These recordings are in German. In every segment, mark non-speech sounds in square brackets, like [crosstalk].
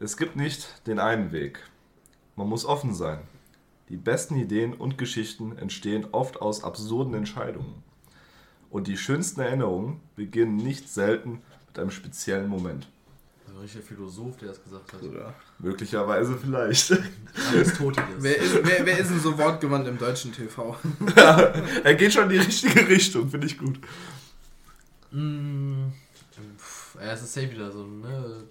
Es gibt nicht den einen Weg. Man muss offen sein. Die besten Ideen und Geschichten entstehen oft aus absurden Entscheidungen. Und die schönsten Erinnerungen beginnen nicht selten mit einem speziellen Moment. So ein richtiger Philosoph, der das gesagt hat. Oder? Möglicherweise vielleicht. Aristoteles. Wer ist, wer, wer ist denn so wortgewandt im deutschen TV? [laughs] er geht schon in die richtige Richtung, finde ich gut. Mm, pff, ja, es ist safe wieder so, ne?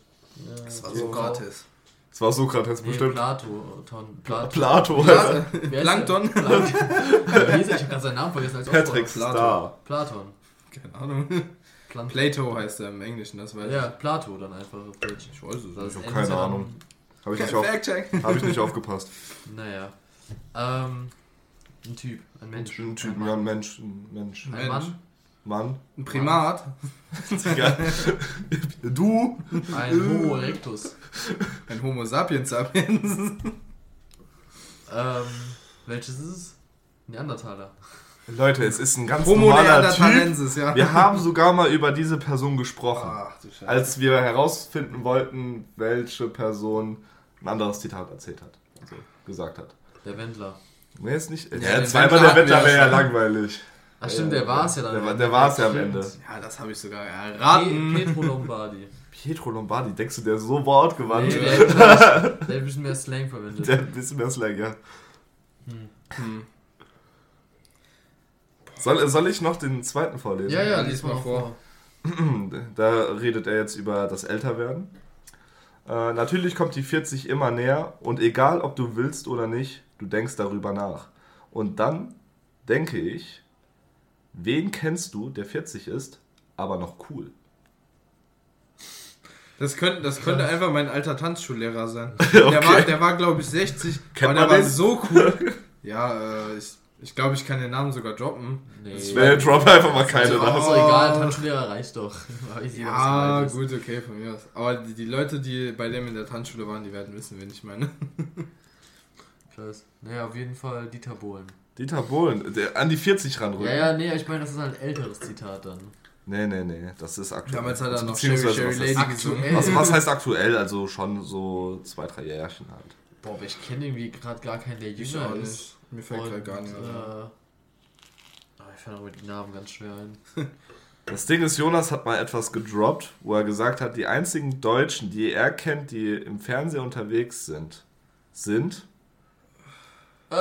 Ja, Das war Frau- Sokrates. Das war Sokrates Nee, bestimmt. Plato. Ton, Plato. Plato. Pla- Wer ist Plankton? Plankton. [laughs] Er? Ich habe gerade seinen Namen vergessen. Als Patrick. Star. Platon. Keine Ahnung. Platon. Plato heißt er im Englischen, das weiß Ja, Plato dann einfach auf Deutsch. ich. Ich weiß es nicht. hab Ende keine dann- Ahnung. Habe ich, hab ich nicht aufgepasst. Naja. Ähm, ein Typ, ein Mensch. Ein Typen, ja, ein Mensch. Ein Mensch. Ein Mensch. Mann, Mann. Ein Primat. Du? ein Homo erectus. Ein Homo sapiens sapiens. Ähm, welches ist es? Neandertaler. Leute, es ist ein ganz Homo normaler Typ. ja. Wir haben sogar mal über diese Person gesprochen. Ach du Scheiße. Als wir herausfinden wollten, welche Person ein anderes Zitat erzählt hat. Also gesagt hat. Der Wendler. Nee, ist nicht. Ja, Ja, zweimal Wendler der ja wäre ja langweilig. Ach stimmt, der war es ja dann. Der, war- der war es ja am. Ende. Ja, das habe ich sogar Pe erraten. Petro Lombardi. [laughs] Pietro Lombardi, denkst du, der ist so wortgewandt? Nee, der, [laughs] der, der hat ein bisschen mehr Slang verwendet. Der hat ein bisschen mehr Slang, ja. Hm. Soll, soll ich noch den zweiten vorlesen? ja, ja, lies mal vor. [clears throat] Da redet er jetzt über das Älterwerden. Äh, natürlich kommt die 40 immer näher und egal ob du willst oder nicht, du denkst darüber nach. Und dann denke ich, wen kennst du, der 40 ist, aber noch cool? Das könnte, das könnte einfach mein alter Tanzschullehrer sein. [laughs] Okay. Der war, der war glaube ich, 60. Kennt aber der war den? so cool. [laughs] Ja, äh, ich, ich glaube, ich kann den Namen sogar droppen. Nee. Das Nee, drop einfach mal keine Also, nach. ist doch egal, Tanzschullehrer reicht doch. [laughs] Ja, gut, okay, von mir aus. Aber die, die Leute, die bei dem in der Tanzschule waren, die werden wissen, wen ich meine. Krass. Naja, auf jeden Fall Dieter Bohlen. Dieter Bohlen, der an die 40 ranrücken. Ja, ja, nee, ich meine, das ist halt ein älteres Zitat dann. Nee, nee, nee, das ist aktuell. Damals hat er noch Sherry, was Sherry heißt- Lady gesungen. Aktuell. Was, was heißt aktuell? Also schon so zwei, drei Jährchen halt. Boah, aber ich kenne irgendwie gerade gar keinen, der Ich jünger auch ist. Mir fällt gerade gar nicht. Äh, ah, ich fand auch mit den Namen ganz schwer ein. [laughs] Das Ding ist, Jonas hat mal etwas gedroppt, wo er gesagt hat, die einzigen Deutschen, die er kennt, die im Fernsehen unterwegs sind, sind. [laughs]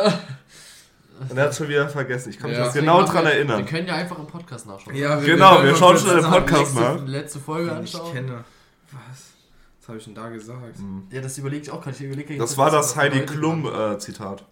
Und er hat schon wieder vergessen. Ich kann mich Ja. genau dran wir- erinnern. Wir können ja einfach im Podcast nachschauen. Ja, Genau, können wir schauen schon den sagen, Podcast letzte, nach. letzte Folge ich anschauen. kenne. Was? Was habe ich denn da gesagt? Ja, das überlege ich auch gerade. Ich überlege Das war das was Heidi bedeutet Klum hat. äh, Zitat.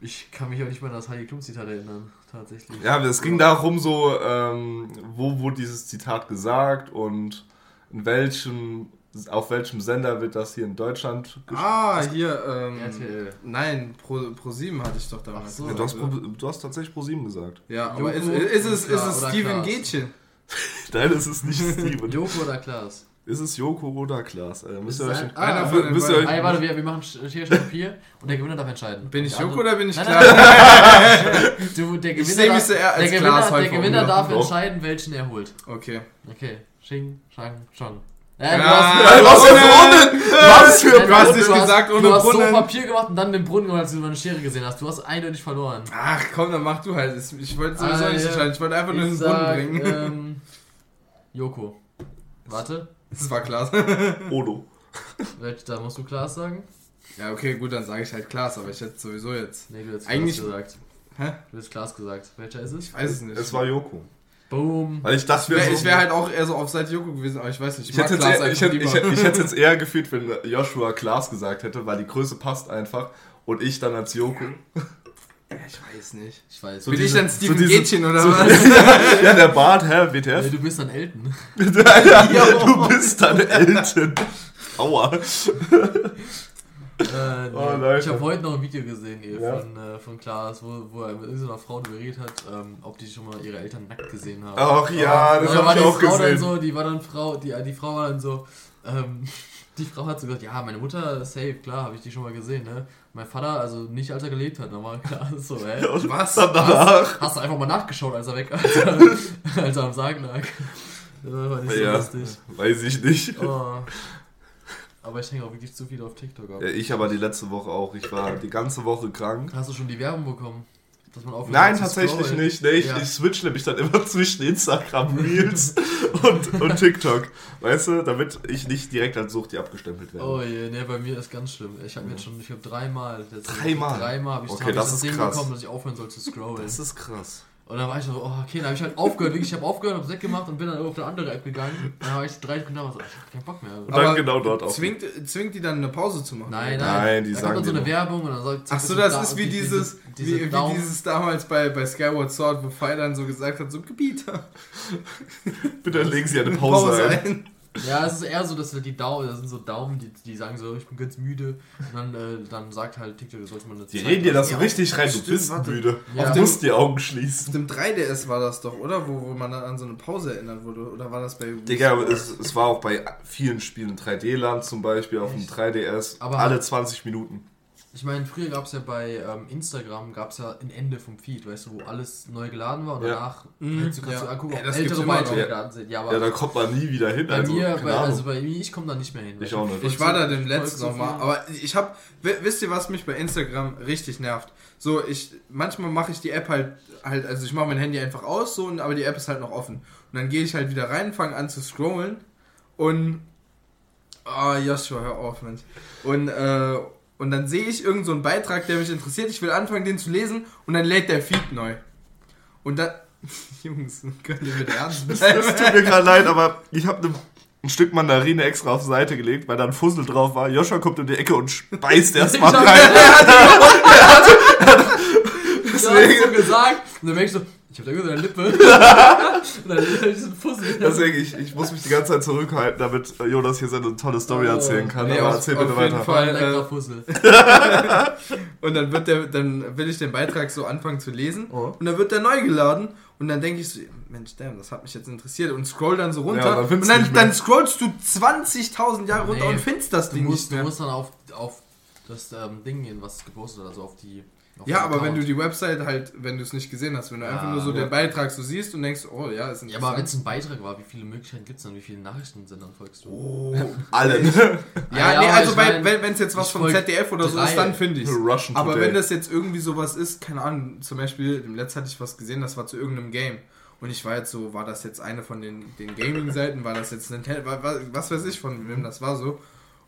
Ich kann mich auch nicht mehr an das Heidi Klum Zitat erinnern, tatsächlich. Ja, es ging darum, so, ähm, wo wurde dieses Zitat gesagt und in welchem, auf welchem Sender wird das hier in Deutschland gespielt. Ah, hier, ähm. RTL. Nein, Pro, Pro 7 hatte ich doch damals. So. Ja, gesagt, du, hast? Pro- du hast tatsächlich ProSieben gesagt. Ja, aber ist, Joko ist, es, ist Kla- es Steven? Gätchen? [laughs] Nein, es ist nicht [laughs] Steven. Joko oder Klaas? Ist es Joko oder Klaas? Äh, müsst ihr Ist euch, ein- Einer ah, von müsst ihr euch, Ah, ja, warte, wir, wir machen Sch- Schere, Stein, Papier und der Gewinner darf entscheiden. Bin ich Der Joko oder bin ich Klaas? [laughs] Du, der Ich Gewinner, seh mich darf, so eher als der Gewinner, Klaas der Gewinner darf entscheiden, welchen er holt. Okay. Okay. Xing, Shang, Chong. Äh, du hast, was für Brunnen! Brunnen? Was für Du hast nicht gesagt ohne du hast so Brunnen. Papier gemacht und dann den Brunnen gemacht, als du eine Schere gesehen hast. Du hast eindeutig verloren. Ach komm, dann mach du halt. Ich wollte sowieso Ah, nicht entscheiden. Ich wollte einfach nur den Brunnen sag, bringen. ähm, Joko. Warte, Das war Klaas. Odo. da musst du Klaas sagen? Ja, okay, gut, dann sage ich halt Klaas, aber ich hätte sowieso jetzt. Nee, du hättest Eigentlich- Klaas gesagt. Hä? Du hättest Klaas gesagt. Welcher ist es? Ich weiß es nicht. Es war Joko. Boom. Weil ich dachte, Ich wäre wir so- wär halt auch eher so auf Seite Joko gewesen, aber ich weiß nicht. ich hätte, jetzt eher, ich, hätte, ich, hätte, ich hätte jetzt eher gefühlt, wenn Joshua Klaas gesagt hätte, weil die Größe passt einfach und ich dann als Joko. Ja, ich weiß nicht. Ich weiß. So Bin diese- ich dann Steven so diese- Gätchen oder so- was? [laughs] ja, der Bart, hä, WTF? du bist dann Elton. [laughs] [laughs] ja, du bist dann Elton. Aua. Äh. Oh, ich habe heute noch ein Video gesehen hier Ja. von, äh, von Klaas, wo, wo er mit irgendeiner Frau geredet hat, ähm, ob die schon mal ihre Eltern nackt gesehen haben. Ach ja, das Und dann war hab ich die auch Frau gesehen. so, die war dann Frau, die, die Frau war dann so, ähm, [laughs] die Frau hat so gesagt, ja, meine Mutter, safe, klar, habe ich die schon mal gesehen, ne? Mein Vater, also nicht als er gelebt hat, dann war klar, [laughs] so, hä? Und Was? danach. Hast du einfach mal nachgeschaut, als er weg, als [laughs] er, als er am Sarg lag. Das war nicht so Ja, lustig. weiß ich nicht. Oh. Aber ich hänge auch wirklich zu viel auf TikTok ab. Ja, ich aber die letzte Woche auch. Ich war die ganze Woche krank. Hast du schon die Werbung bekommen? Dass man aufhört Nein, tatsächlich scrollen? nicht. Nee, ich, Ja. ich switch nämlich dann immer [laughs] zwischen Instagram Reels und, und TikTok. Weißt du, damit ich nicht direkt als Sucht die abgestempelt werde. Oh je, ne, bei mir ist ganz schlimm. Ich habe jetzt schon, ich habe dreimal. Dreimal? Dreimal habe ich, Okay, hab ich das das ist Ding krass. bekommen, dass ich aufhören soll zu scrollen. Das ist krass. Und dann war ich so, oh, okay, dann habe ich halt aufgehört, wirklich, ich habe aufgehört, habe weggemacht und bin dann auf eine andere App gegangen. Dann habe ich drei Sekunden da, so, ich hab keinen Bock mehr. Und dann genau dort auf. Zwingt, zwingt die dann eine Pause zu machen? Nein, nein, Nein, die da sagen kommt dann so eine noch. Werbung und dann sagt Ach so, das da- ist wie die- dieses, diese wie, wie Daumen- dieses damals bei, bei Skyward Sword, wo Pfeil dann so gesagt hat, so Gebieter. Bitte legen Sie eine Pause, ein. Ja, es ist eher so, dass halt die Daumen, das sind so Daumen, die, die sagen so, ich bin ganz müde. Und dann, äh, dann sagt halt TikTok, du sollst mal eine Die Zeit reden dir das so richtig rein. Du stimmt, bist warte. müde. Ja. Du musst die Augen schließen. Auf dem 3DS war das doch, oder? Wo, wo man dann an so eine Pause erinnert wurde. Oder war das bei Digga, es, es war auch bei vielen Spielen 3D-Land zum Beispiel auf dem 3DS. Aber- alle 20 Minuten. Ich meine, früher gab es ja bei ähm, Instagram, gab es ja ein Ende vom Feed, weißt du, wo alles neu geladen war und Ja. danach Mhm, kannst du, ja. angucken, ob das gibt's ältere Beiträge noch. geladen sind. Ja, aber Ja, da kommt man nie wieder hin. bei also, mir, bei, also bei mir, ich komme da nicht mehr hin. Ich auch nicht. Ich war da dem letzten nochmal, aber ich hab, wi- wisst ihr, was mich bei Instagram richtig nervt? So, ich, manchmal mache ich die App halt, halt, also ich mache mein Handy einfach aus, so, und, aber die App ist halt noch offen. Und dann gehe ich halt wieder rein, fange an zu scrollen und, ah, Joshua, hör auf, Mensch. Und, äh, und dann sehe ich irgendeinen so einen Beitrag, der mich interessiert, ich will anfangen, den zu lesen, und dann lädt der Feed neu. Und dann, [laughs] Jungs, könnt ihr mit ernst [laughs] Es bleiben? tut mir gerade leid, aber ich habe ne, ein Stück Mandarine extra auf die Seite gelegt, weil da ein Fussel drauf war. Joscha kommt um die Ecke und speist erstmal [laughs] rein. Du hast so gesagt. Und dann merke ich so, ich hab da irgendeine Lippe. [laughs] [laughs] und dann ist diesen Fussel. Deswegen, ich, ich muss mich die ganze Zeit zurückhalten, damit Jonas hier seine tolle Story Oh. erzählen kann. Nee, aber auf- erzähl auf bitte jeden weiter. Fall. Äh, Fussel. [laughs] Und dann wird der, dann will ich den Beitrag so anfangen zu lesen Oh. und dann wird der neu geladen und dann denke ich so, Mensch, damn, das hat mich jetzt interessiert und scroll dann so runter Ja, dann und dann, du dann scrollst du 20.000 Jahre runter Nee, und findest das Du Ding musst, nicht du mehr. musst dann auf, auf das ähm, Ding gehen, was gepostet wird, also auf die. Auf Ja, aber wenn du die Website halt, wenn du es nicht gesehen hast, wenn du Ja, einfach nur so ja. den Beitrag so siehst und denkst, oh ja, ist Ja, aber wenn es ein Beitrag war, wie viele Möglichkeiten gibt es dann? Wie viele Nachrichtensendern folgst du? oh. Alle. [laughs] [laughs] Ja, Ja, nee, also ich bei, mein, wenn es jetzt was vom ZDF oder so ist, dann finde ich Russian Aber wenn das jetzt irgendwie sowas ist, keine Ahnung, zum Beispiel, im letzten hatte ich was gesehen, das war zu irgendeinem Game. Und ich war jetzt so, war das jetzt eine von den, den Gaming-Seiten, war das jetzt Nintendo, wa- wa- was weiß ich von wem das war so.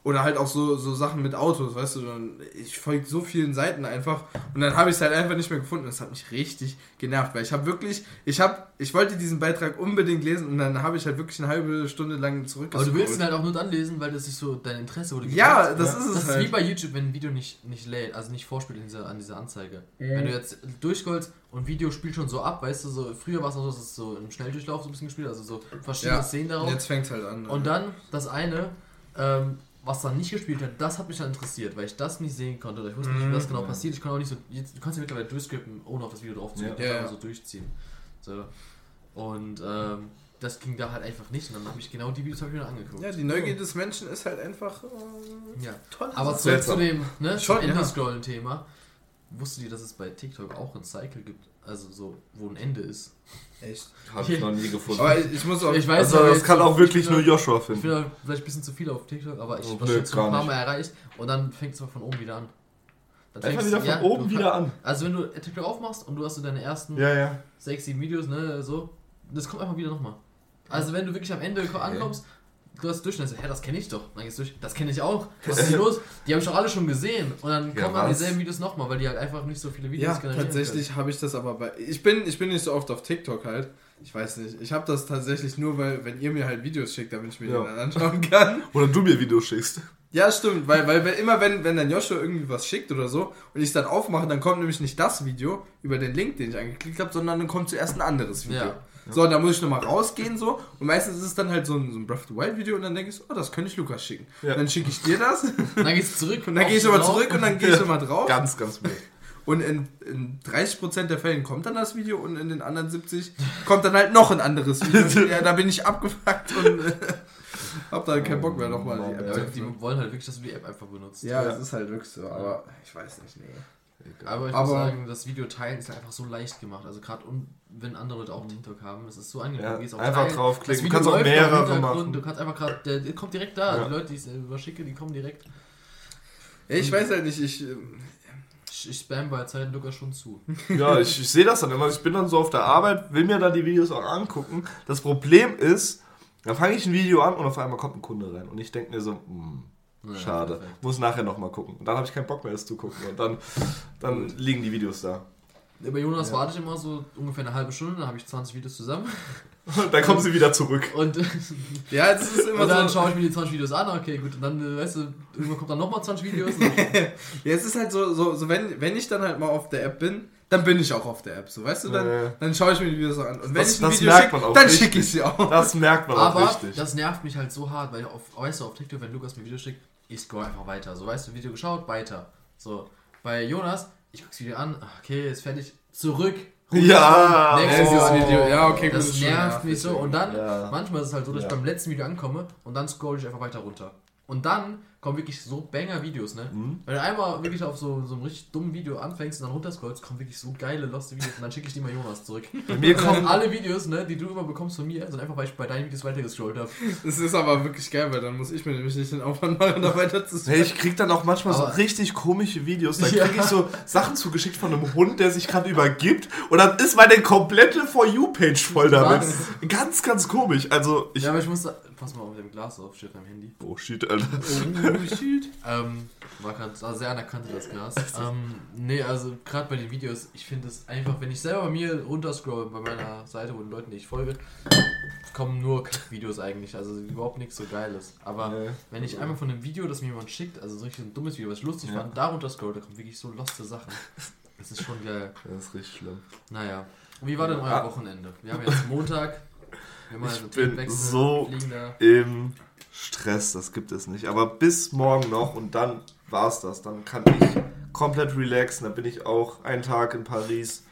Oder halt auch so, so Sachen mit Autos, weißt du, dann, ich folge so vielen Seiten einfach und dann habe ich es halt einfach nicht mehr gefunden. Das hat mich richtig genervt, weil ich habe wirklich, ich habe, ich wollte diesen Beitrag unbedingt lesen und dann habe ich halt wirklich eine halbe Stunde lang Aber zurückgescrollt. du willst ihn halt auch nur dann lesen, weil das ist so dein Interesse wurde Ja, das ist es Das ist halt. wie bei YouTube, wenn ein Video nicht, nicht lädt, also nicht vorspielt in dieser, an dieser Anzeige. Wenn du jetzt durchscrollst und Video spielt schon so ab, weißt du, so früher war es noch so, dass es so im Schnelldurchlauf so ein bisschen gespielt, also so verschiedene Ja. Szenen darauf. Jetzt fängt halt an. Und dann das eine, ähm, was dann nicht gespielt hat, das hat mich dann interessiert, weil ich das nicht sehen konnte. Ich wusste nicht, wie das genau Mhm. passiert. Ich konnte auch nicht so. Jetzt, du kannst ja mittlerweile durchskippen, ohne auf das Video drauf zu gehen. Ja. und Ja, einfach ja. so durchziehen. So. Und ähm, das ging da halt einfach nicht. Und dann habe ich genau die Videos dann angeguckt. ja, die Neugier des Menschen ist halt einfach äh, Ja. toll. Aber zurück zu dem ne, Schon. Ende-Scrollen-Thema. Wusstet ihr, dass es bei TikTok auch ein Cycle gibt? Also so, wo ein Ende ist. echt. Hab ich noch nie gefunden. Aber ich, ich muss auch. Ich weiß also, aber das kann auch wirklich ich nur bin- Joshua Ich finden. bin da vielleicht ein bisschen zu viel auf TikTok, aber ich Oh, habe jetzt schon ein paar. Mal erreicht und dann fängt es mal von oben wieder an. Dann Einfach fängst- wieder von ja, oben wieder an. Also wenn du TikTok aufmachst und du hast so deine ersten Ja, ja. sechs, sieben Videos, ne, so, das kommt einfach wieder nochmal. Also wenn du wirklich am Ende ankommst, du hast durch und dann sagst, hä, das kenne ich doch. Dann gehst du durch, das kenne ich auch. Was [laughs] ist hier los? Die habe ich doch alle schon gesehen. Und dann Ja, kommen dann dieselben Videos nochmal, weil die halt einfach nicht so viele Videos ja, generieren tatsächlich habe ich das aber bei. Ich bin, ich bin nicht so oft auf TikTok halt. Ich weiß nicht. Ich habe das tatsächlich nur, weil, wenn ihr mir halt Videos schickt, damit ich mir Ja. die dann anschauen kann. [laughs] Oder du mir Videos schickst. Ja, stimmt, weil, weil wenn, immer wenn, wenn dann Joshua irgendwie was schickt oder so und ich es dann aufmache, dann kommt nämlich nicht das Video über den Link, den ich angeklickt habe, sondern dann kommt zuerst ein anderes Video. Ja. So, und dann muss ich nochmal rausgehen so und meistens ist es dann halt so ein, so ein Breath of the Wild Video und dann denke ich so, oh, das könnte ich Lukas schicken. Ja. Dann schicke ich dir das und [laughs] Und dann gehst du zurück. dann gehe ich nochmal zurück und dann gehe ich nochmal drauf. Ganz, ganz wild. Und in, in 30% der Fällen kommt dann das Video und in den anderen 70 kommt dann halt noch ein anderes Video. [laughs] ja, da bin ich abgefuckt und äh, hab dann keinen Bock mehr nochmal die App die wollen halt wirklich, dass du die App einfach benutzt. Ja, Ja. es ist halt wirklich so, aber ich weiß nicht, nee. Aber ich Aber- muss sagen, das Video teilen ist einfach so leicht gemacht. Also gerade wenn andere Leute auch TikTok haben, es ist so angenehm. Ja, einfach draufklicken. das Du kannst auch mehrere machen. Du kannst einfach gerade, der, der kommt direkt da. Ja. Die Leute, die ich äh, überschicke, die kommen direkt. Ja, ich weiß halt nicht, ich. ähm, Ich, ich spam bei Zeit Lukas schon zu. [laughs] Ja, ich, ich sehe das dann immer. Ich bin dann so auf der Arbeit, will mir dann die Videos auch angucken. Das Problem ist, da fange ich ein Video an und auf einmal kommt ein Kunde rein. Und ich denke mir so, hm, Ja, schade. perfekt. Muss nachher nochmal gucken. Und dann habe ich keinen Bock mehr, es zu gucken. Und dann, dann liegen die Videos da. Bei Jonas Ja. warte ich immer so ungefähr eine halbe Stunde, dann habe ich 20 Videos zusammen. Und [laughs] dann kommen sie wieder zurück. Und, [laughs] Ja, es ist immer und dann so. schaue ich mir die 20 Videos an, okay, gut. Und dann, äh, weißt du, irgendwann kommt dann nochmal 20 Videos. [laughs] Ja, es ist halt so, so, so wenn, wenn ich dann halt mal auf der App bin, dann bin ich auch auf der App. So, weißt du, dann, Nee. dann schaue ich mir die Videos an. Und wenn Das- ich ein das Video merkt schicke, man auch dann schicke ich sie auch. Das merkt man auch Aber richtig. das nervt mich halt so hart, weil auf, weißt du, auf TikTok, wenn Lukas mir Video schickt, ich scroll einfach weiter. So, weißt du, Video geschaut, weiter. So, bei Jonas, ich guck's Video an, okay, ist fertig, zurück. Ja, nächstes oh. Video. Ja, okay, gut, Das schon nervt mich so. Und dann, Ja. manchmal ist es halt so, dass Ja. ich beim letzten Video ankomme und dann scroll ich einfach weiter runter. Und dann kommen wirklich so Banger-Videos, ne? Mhm. Wenn du einmal wirklich auf so, so einem richtig dummen Video anfängst und dann runterscrollst, kommen wirklich so geile, loste Videos und dann schicke ich die mal Jonas zurück. [laughs] Bei mir kommen alle Videos, ne, die du immer bekommst von mir, sind einfach, weil ich bei deinen Videos weitergescrollt habe. Das ist aber wirklich geil, weil dann muss ich mir nämlich nicht den Aufwand machen, da weiter zu Hey, ich krieg dann auch manchmal so Aber- richtig komische Videos. Da [laughs] Ja. krieg ich so Sachen zugeschickt von einem Hund, der sich gerade übergibt. Und dann ist meine komplette For You-Page voll damit. Was? Ganz, ganz komisch. Also, ich. Ja, aber ich muss da, pass mal auf dem Glas auf, steht beim Handy. Oh, shit, Alter. [laughs] Ähm, war gerade sehr anerkannt das Glas. [laughs] ähm, nee, also gerade bei den Videos, ich finde es einfach, wenn ich selber bei mir runterscroll bei meiner Seite, wo den Leuten, die ich folge, kommen nur Videos eigentlich, also überhaupt nichts so Geiles. Aber Nee. wenn ich einmal von einem Video, das mir jemand schickt, also so richtig ein dummes Video, was ich lustig Ja. fand, da runterscroll, da kommen wirklich so loste Sachen. Das ist schon geil. Das ist richtig schlimm. Naja. Und wie war denn euer Ah. Wochenende? Wir haben jetzt Montag. Wir Ich bin so-. Im Stress, das gibt es nicht. Aber bis morgen noch und dann war's das. Dann kann ich komplett relaxen. Dann bin ich auch einen Tag in Paris.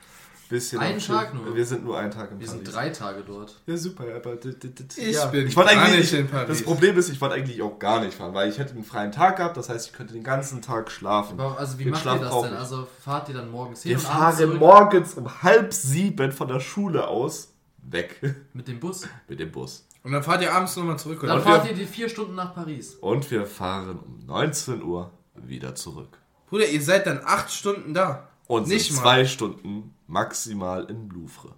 Bisschen Einen am Schiff. Tag nur? Wir sind nur einen Tag in Wir Paris. sind drei Tage dort. Ja, super, aber d- d- d- Ich ja. bin ich wollte gar eigentlich nicht in Paris. Das Problem ist, ich wollte eigentlich auch gar nicht fahren, weil ich hätte einen freien Tag gehabt, das heißt, ich könnte den ganzen Tag schlafen. Aber also wie Den macht Schlaf ihr das denn? ich. Also fahrt ihr dann morgens hin Wir fahren morgens um halb sieben von der Schule aus weg [laughs] mit dem Bus? mit dem Bus. Und dann fahrt ihr abends nochmal zurück, Dann oder? Und fahrt wir- ihr die vier Stunden nach Paris. Und wir fahren um 19 Uhr wieder zurück. Bruder, ihr seid dann acht Stunden da. Und Nicht sind mal. zwei Stunden maximal im Louvre.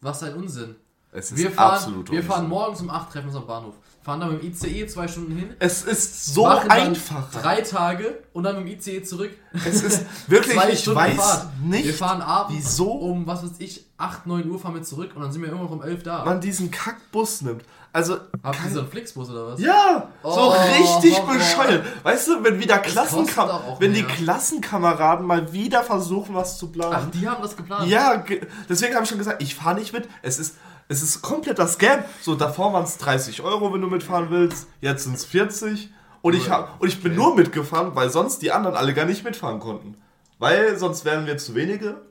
Was ein Unsinn. Es ist Wir fahren, absolut wir fahren Unsinn. morgens um 8 treffen uns am Bahnhof. Fahren dann mit dem ICE zwei Stunden hin. Es ist so einfach. Drei Tage und dann mit dem ICE zurück. Es ist wirklich, Zwei ich Stunden weiß Fahrt. Wir nicht, fahren abends wieso um, was weiß ich, 8, 9 Uhr fahren wir zurück und dann sind wir immer noch um 11 da. man diesen Kackbus nimmt. Also, Habt ihr so einen Flixbus oder was? Ja, so Oh, richtig Horror. bescheuert. Weißt du, wenn wieder Klassenkam wenn die mehr. Klassenkameraden mal wieder versuchen, was zu Ach, planen. die haben das geplant. ja, ge- deswegen habe ich schon gesagt, ich fahre nicht mit. Es ist, es ist kompletter Scam. So, davor waren es 30 Euro, wenn du mitfahren willst. Jetzt sind es 40. Und ich, hab, und ich bin nur mitgefahren, weil sonst die anderen alle gar nicht mitfahren konnten. Weil sonst wären wir zu wenige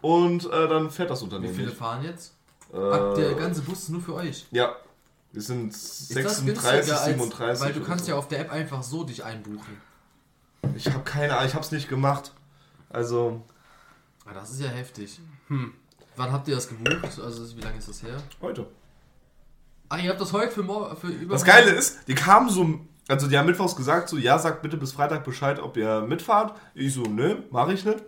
und äh, dann fährt das Wie Unternehmen viele nicht. fahren jetzt? Ach, der Äh, ganze Bus ist nur für euch. ja, wir sind Ist das 36, günstiger als, 37. weil du kannst so. ja auf der App einfach so dich einbuchen. Ich habe keine Ahnung, ich habe es nicht gemacht. Also, Ah, das ist ja heftig. Hm. Wann habt ihr das gebucht? Also wie lange ist das her? heute. Ach, ihr habt das heute für, mor- für über. Das Geile ist, die kamen so, also die haben mittwochs gesagt, so, ja, sagt bitte bis Freitag Bescheid, ob ihr mitfahrt. Ich so, nö, mache ich nicht.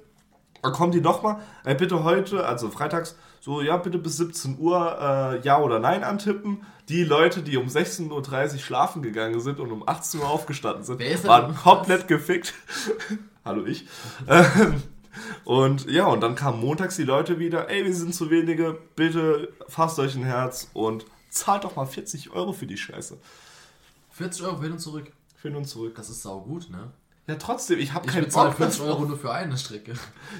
Dann kommen die nochmal, ey, bitte heute, also freitags, so, ja, bitte bis 17 Uhr äh, Ja oder Nein antippen. Die Leute, die um 16.30 Uhr schlafen gegangen sind und um 18 Uhr aufgestanden sind, waren komplett gefickt. [laughs] Hallo ich. Ähm, [laughs] Und ja, und dann kamen montags die Leute wieder, ey, wir sind zu wenige, bitte fasst euch ein Herz und zahlt doch mal 40 Euro für die Scheiße. 40 Euro hin und zurück. Für uns zurück. Das ist saugut, ne? Ja, trotzdem, ich habe keinen bezahle Bock mehr 40 Euro nur für eine Strecke.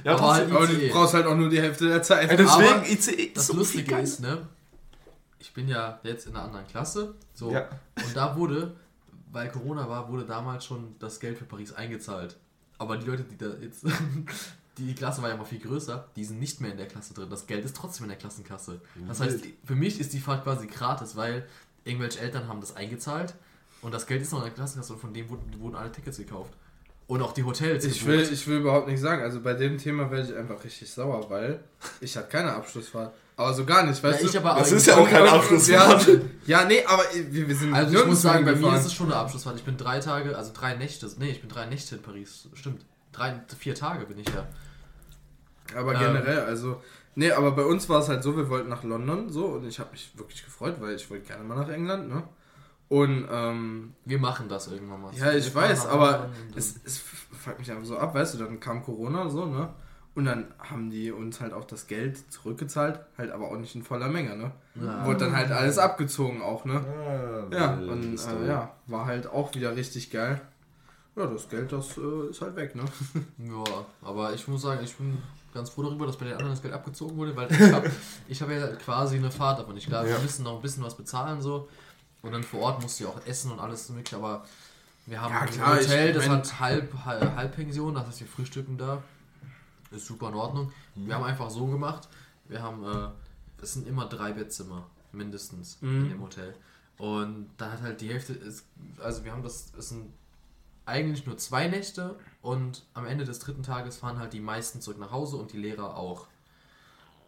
Ja, Aber trotzdem. halt Aber du ICE. brauchst halt auch nur die Hälfte der Zeit. Ey, deswegen Aber ICE Das so Lustige ist, ne? Ich bin ja jetzt in einer anderen Klasse. So. Ja. Und da wurde, weil Corona war, wurde damals schon das Geld für Paris eingezahlt. Aber die Leute, die da jetzt. Die Klasse war ja mal viel größer, die sind nicht mehr in der Klasse drin. Das Geld ist trotzdem in der Klassenkasse. Das heißt, für mich ist die Fahrt quasi gratis, weil irgendwelche Eltern haben das eingezahlt und das Geld ist noch in der Klassenkasse und von dem wurden, wurden alle Tickets gekauft. Und auch die Hotels. Ich gebucht. will, ich will überhaupt nicht sagen, also bei dem Thema werde ich einfach richtig sauer, weil ich hatte keine Abschlussfahrt. Aber so gar nicht, weißt Ja, du? ich aber Das ist ja auch keine Ja, Abschlussfahrt. ja, nee, aber wir, wir sind Also ich muss sagen, bei mir ist es schon eine Abschlussfahrt. Ich bin drei Tage, also drei Nächte, nee, ich bin drei Nächte in Paris. Stimmt. Drei, vier Tage bin ich da. Aber Ähm. generell, also. Nee, aber bei uns war es halt so, wir wollten nach London so und ich habe mich wirklich gefreut, weil ich wollte gerne mal nach England, ne? Und ähm, Wir machen das irgendwann mal. ja, ich Wir weiß, aber es, es fuckt mich einfach so ab, weißt du, dann kam Corona so, ne? Und dann haben die uns halt auch das Geld zurückgezahlt, halt aber auch nicht in voller Menge, ne? Ja. Wurde dann halt alles abgezogen auch, ne? Ah, Ja, wilde und äh, ja, war halt auch wieder richtig geil. Ja, das Geld, das äh, ist halt weg, ne? [laughs] Ja, aber ich muss sagen, ich bin ganz froh darüber, dass bei den anderen das Geld abgezogen wurde, weil ich habe [laughs] ich hab ja quasi eine Fahrt davon. Ich glaube, Ja. wir müssen noch ein bisschen was bezahlen so. Und dann vor Ort musst du ja auch essen und alles mögliche, aber wir haben Ja, ein klar, Hotel, ich das hat halb, halb Halbpension, das heißt wir frühstücken da. Ist super in Ordnung. Wir haben einfach so gemacht, wir haben, äh, es sind immer drei Bettzimmer, mindestens, Mhm. in dem Hotel. Und da hat halt die Hälfte, ist, also wir haben das, es sind eigentlich nur zwei Nächte und am Ende des dritten Tages fahren halt die meisten zurück nach Hause und die Lehrer auch.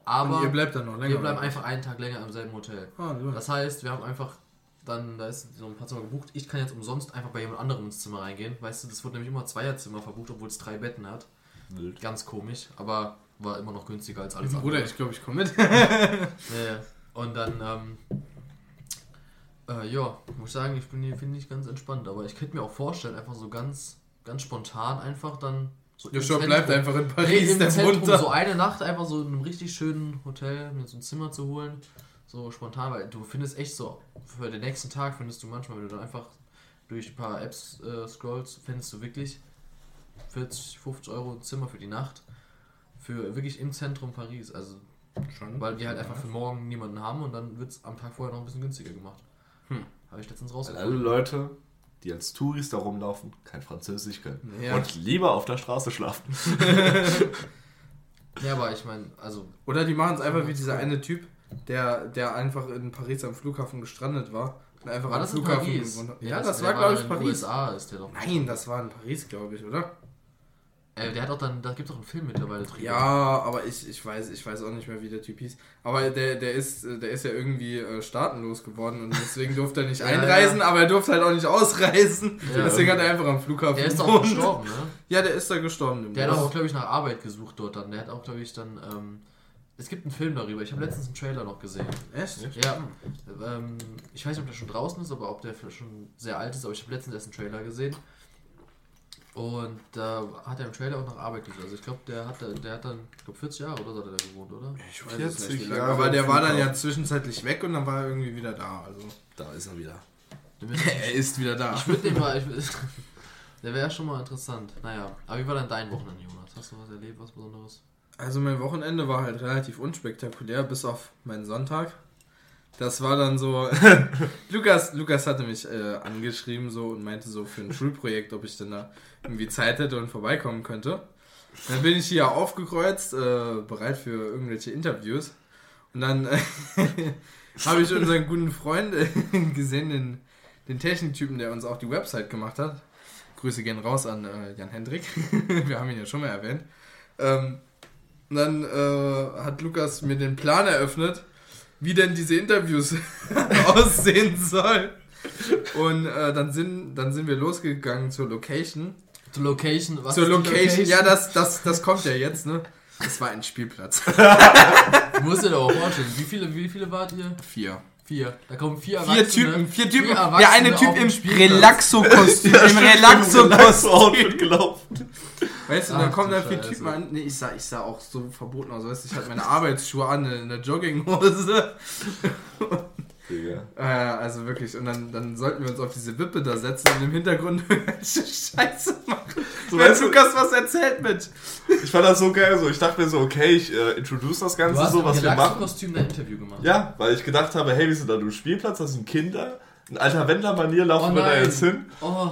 Aber und ihr bleibt dann noch länger. wir bleiben einfach einen Tag länger im selben Hotel. Ah, so. Das heißt, wir haben einfach dann, da ist so ein paar Zimmer gebucht. Ich kann jetzt umsonst einfach bei jemand anderem ins Zimmer reingehen. Weißt du, das wurde nämlich immer Zweierzimmer verbucht, obwohl es drei Betten hat. Wild. Ganz komisch, aber war immer noch günstiger als alles Bruder, andere. ich glaube, ich komme mit. Ja, ja. Und dann, ähm, äh, ja, muss ich sagen, ich bin hier, finde ich, ganz entspannt. Aber ich könnte mir auch vorstellen, einfach so ganz, ganz spontan einfach dann. So Joshua Zentrum- bleibt einfach in Nee, Paris, im der Zentrum so eine Nacht einfach so in einem richtig schönen Hotel mir so ein Zimmer zu holen. So spontan, weil du findest echt so, für den nächsten Tag findest du manchmal, wenn du dann einfach durch ein paar Apps äh, scrollst, findest du wirklich 40, 50 Euro ein Zimmer für die Nacht. Für wirklich im Zentrum Paris. Also, Schon. weil die halt einfach für morgen niemanden haben und dann wird es am Tag vorher noch ein bisschen günstiger gemacht. Hm. Habe ich letztens Weil alle rausgefunden. Leute, die als Touris da rumlaufen, kein Französisch können. Ja. Und lieber auf der Straße schlafen. [laughs] [laughs] Ja, aber ich meine, also, Oder die machen es einfach wie dieser eine Typ, der, der einfach in Paris am Flughafen gestrandet war. Und einfach war am das in Flughafen Paris? gewohnt hat. Ja, Ja, das- das war, glaube ich, in den Paris. USA ist der doch. Nein, das war in Paris, glaube ich, oder? Äh, der hat auch dann, da gibt es auch einen Film mittlerweile drüber. Ja, aber ich, ich weiß, ich weiß auch nicht mehr, wie der Typ hieß. Aber der, der ist, der ist ja irgendwie äh, staatenlos geworden und deswegen durfte er nicht [laughs] Ja, einreisen, ja. aber er durfte halt auch nicht ausreisen. Ja. deswegen hat er einfach am Flughafen Der ist auch gestorben, ne? Ja, der ist da gestorben. Der hat demnächst. auch, glaube ich, nach Arbeit gesucht dort dann. Der hat auch, glaube ich, dann. Ähm, es gibt einen Film darüber. Ich habe letztens einen Trailer noch gesehen. Echt? Ja. Ähm, ich weiß nicht, ob der schon draußen ist, aber ob der schon sehr alt ist. Aber ich habe letztens erst einen Trailer gesehen. Und da hat er im Trailer auch nach Arbeit gesucht. Also ich glaube, der hat, der hat dann, ich glaube, 40 Jahre oder so hat er da gewohnt, oder? Ich weiß 40 es nicht, wie lange. Jahre Aber der war dann ja zwischenzeitlich weg und dann war er irgendwie wieder da. Also. Da ist er wieder. [laughs] Er ist wieder da. Ich würde den mal. Ich, [laughs] der wäre schon mal interessant. Naja, aber wie war denn dein Wochenende, Jonas? Hast du was erlebt, was Besonderes? Also mein Wochenende war halt relativ unspektakulär, bis auf meinen Sonntag. Das war dann so. [laughs] Lukas, Lukas hatte mich äh, angeschrieben so und meinte so für ein Schulprojekt, ob ich denn da irgendwie Zeit hätte und vorbeikommen könnte. Dann bin ich hier aufgekreuzt, äh, bereit für irgendwelche Interviews. Und dann äh, [laughs] habe ich unseren guten Freund äh, gesehen, den, den Techniktypen, der uns auch die Website gemacht hat. Grüße gehen raus an äh, Jan Hendrik. [laughs] Wir haben ihn ja schon mal erwähnt. Ähm, und dann äh, hat Lukas mir den Plan eröffnet, wie denn diese Interviews [laughs] aussehen soll. Und äh, dann, sind, dann sind wir losgegangen zur Location. Zur Location, was zur die Location, ja, das, das, das kommt ja jetzt, ne? Das war ein Spielplatz. [laughs] Du musst dir doch auch vorstellen, wie viele, wie viele wart ihr? Vier. Vier. Da kommen vier Vier. Typen, vier Typen. Erwachsene Der eine Typ im. [laughs] Relaxo-Kostüm. Im Relaxo-Kostüm. gelaufen. Weißt du, Ach, dann kommen da vier. Typen an. Nee, ich sah, ich sah auch so verboten aus. Weißt du, ich hatte meine Arbeitsschuhe an, eine Jogginghose. Digga. Äh, also wirklich, und dann, dann sollten wir uns auf diese Wippe da setzen und im Hintergrund [laughs] irgendwelche Scheiße machen. So, Wer weißt du- Lukas was erzählt mit. Ich fand das so geil. So, ich dachte mir so, okay, ich äh, introduce das Du Ganze hast so, was wir machen. Kostüm ein Interview gemacht. Ja, weil ich gedacht habe, hey, wir sind da du Spielplatz, das sind Kinder. In alter Wendler-Manier laufen Oh wir da jetzt hin. Oh,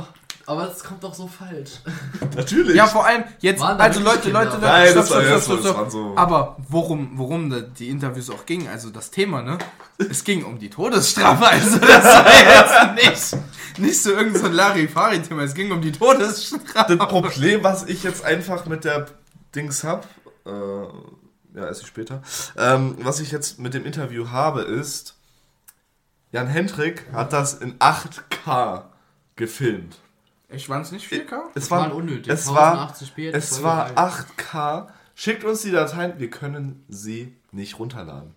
Aber es kommt doch so falsch. [laughs] Natürlich. Ja, vor allem jetzt, also Leute, Leute? Nein, Leute, das war- das stopp, stopp, so- Aber worum, worum die Interviews auch gingen, also das Thema, ne? Es ging um die Todesstrafe, also das [laughs] war jetzt nicht, nicht so irgendein so ein Larifari-Thema, es ging um die Todesstrafe. Das Problem, was ich jetzt einfach mit der Dings hab, äh, ja, esse ich später, ähm, was ich jetzt mit dem Interview habe, ist, Jan Hendrik hat das in 8K gefilmt. Ich war es nicht 4K? Es war, unnötig. es war, 1080p, es war geil. 8K. Schickt uns die Dateien, wir können sie nicht runterladen.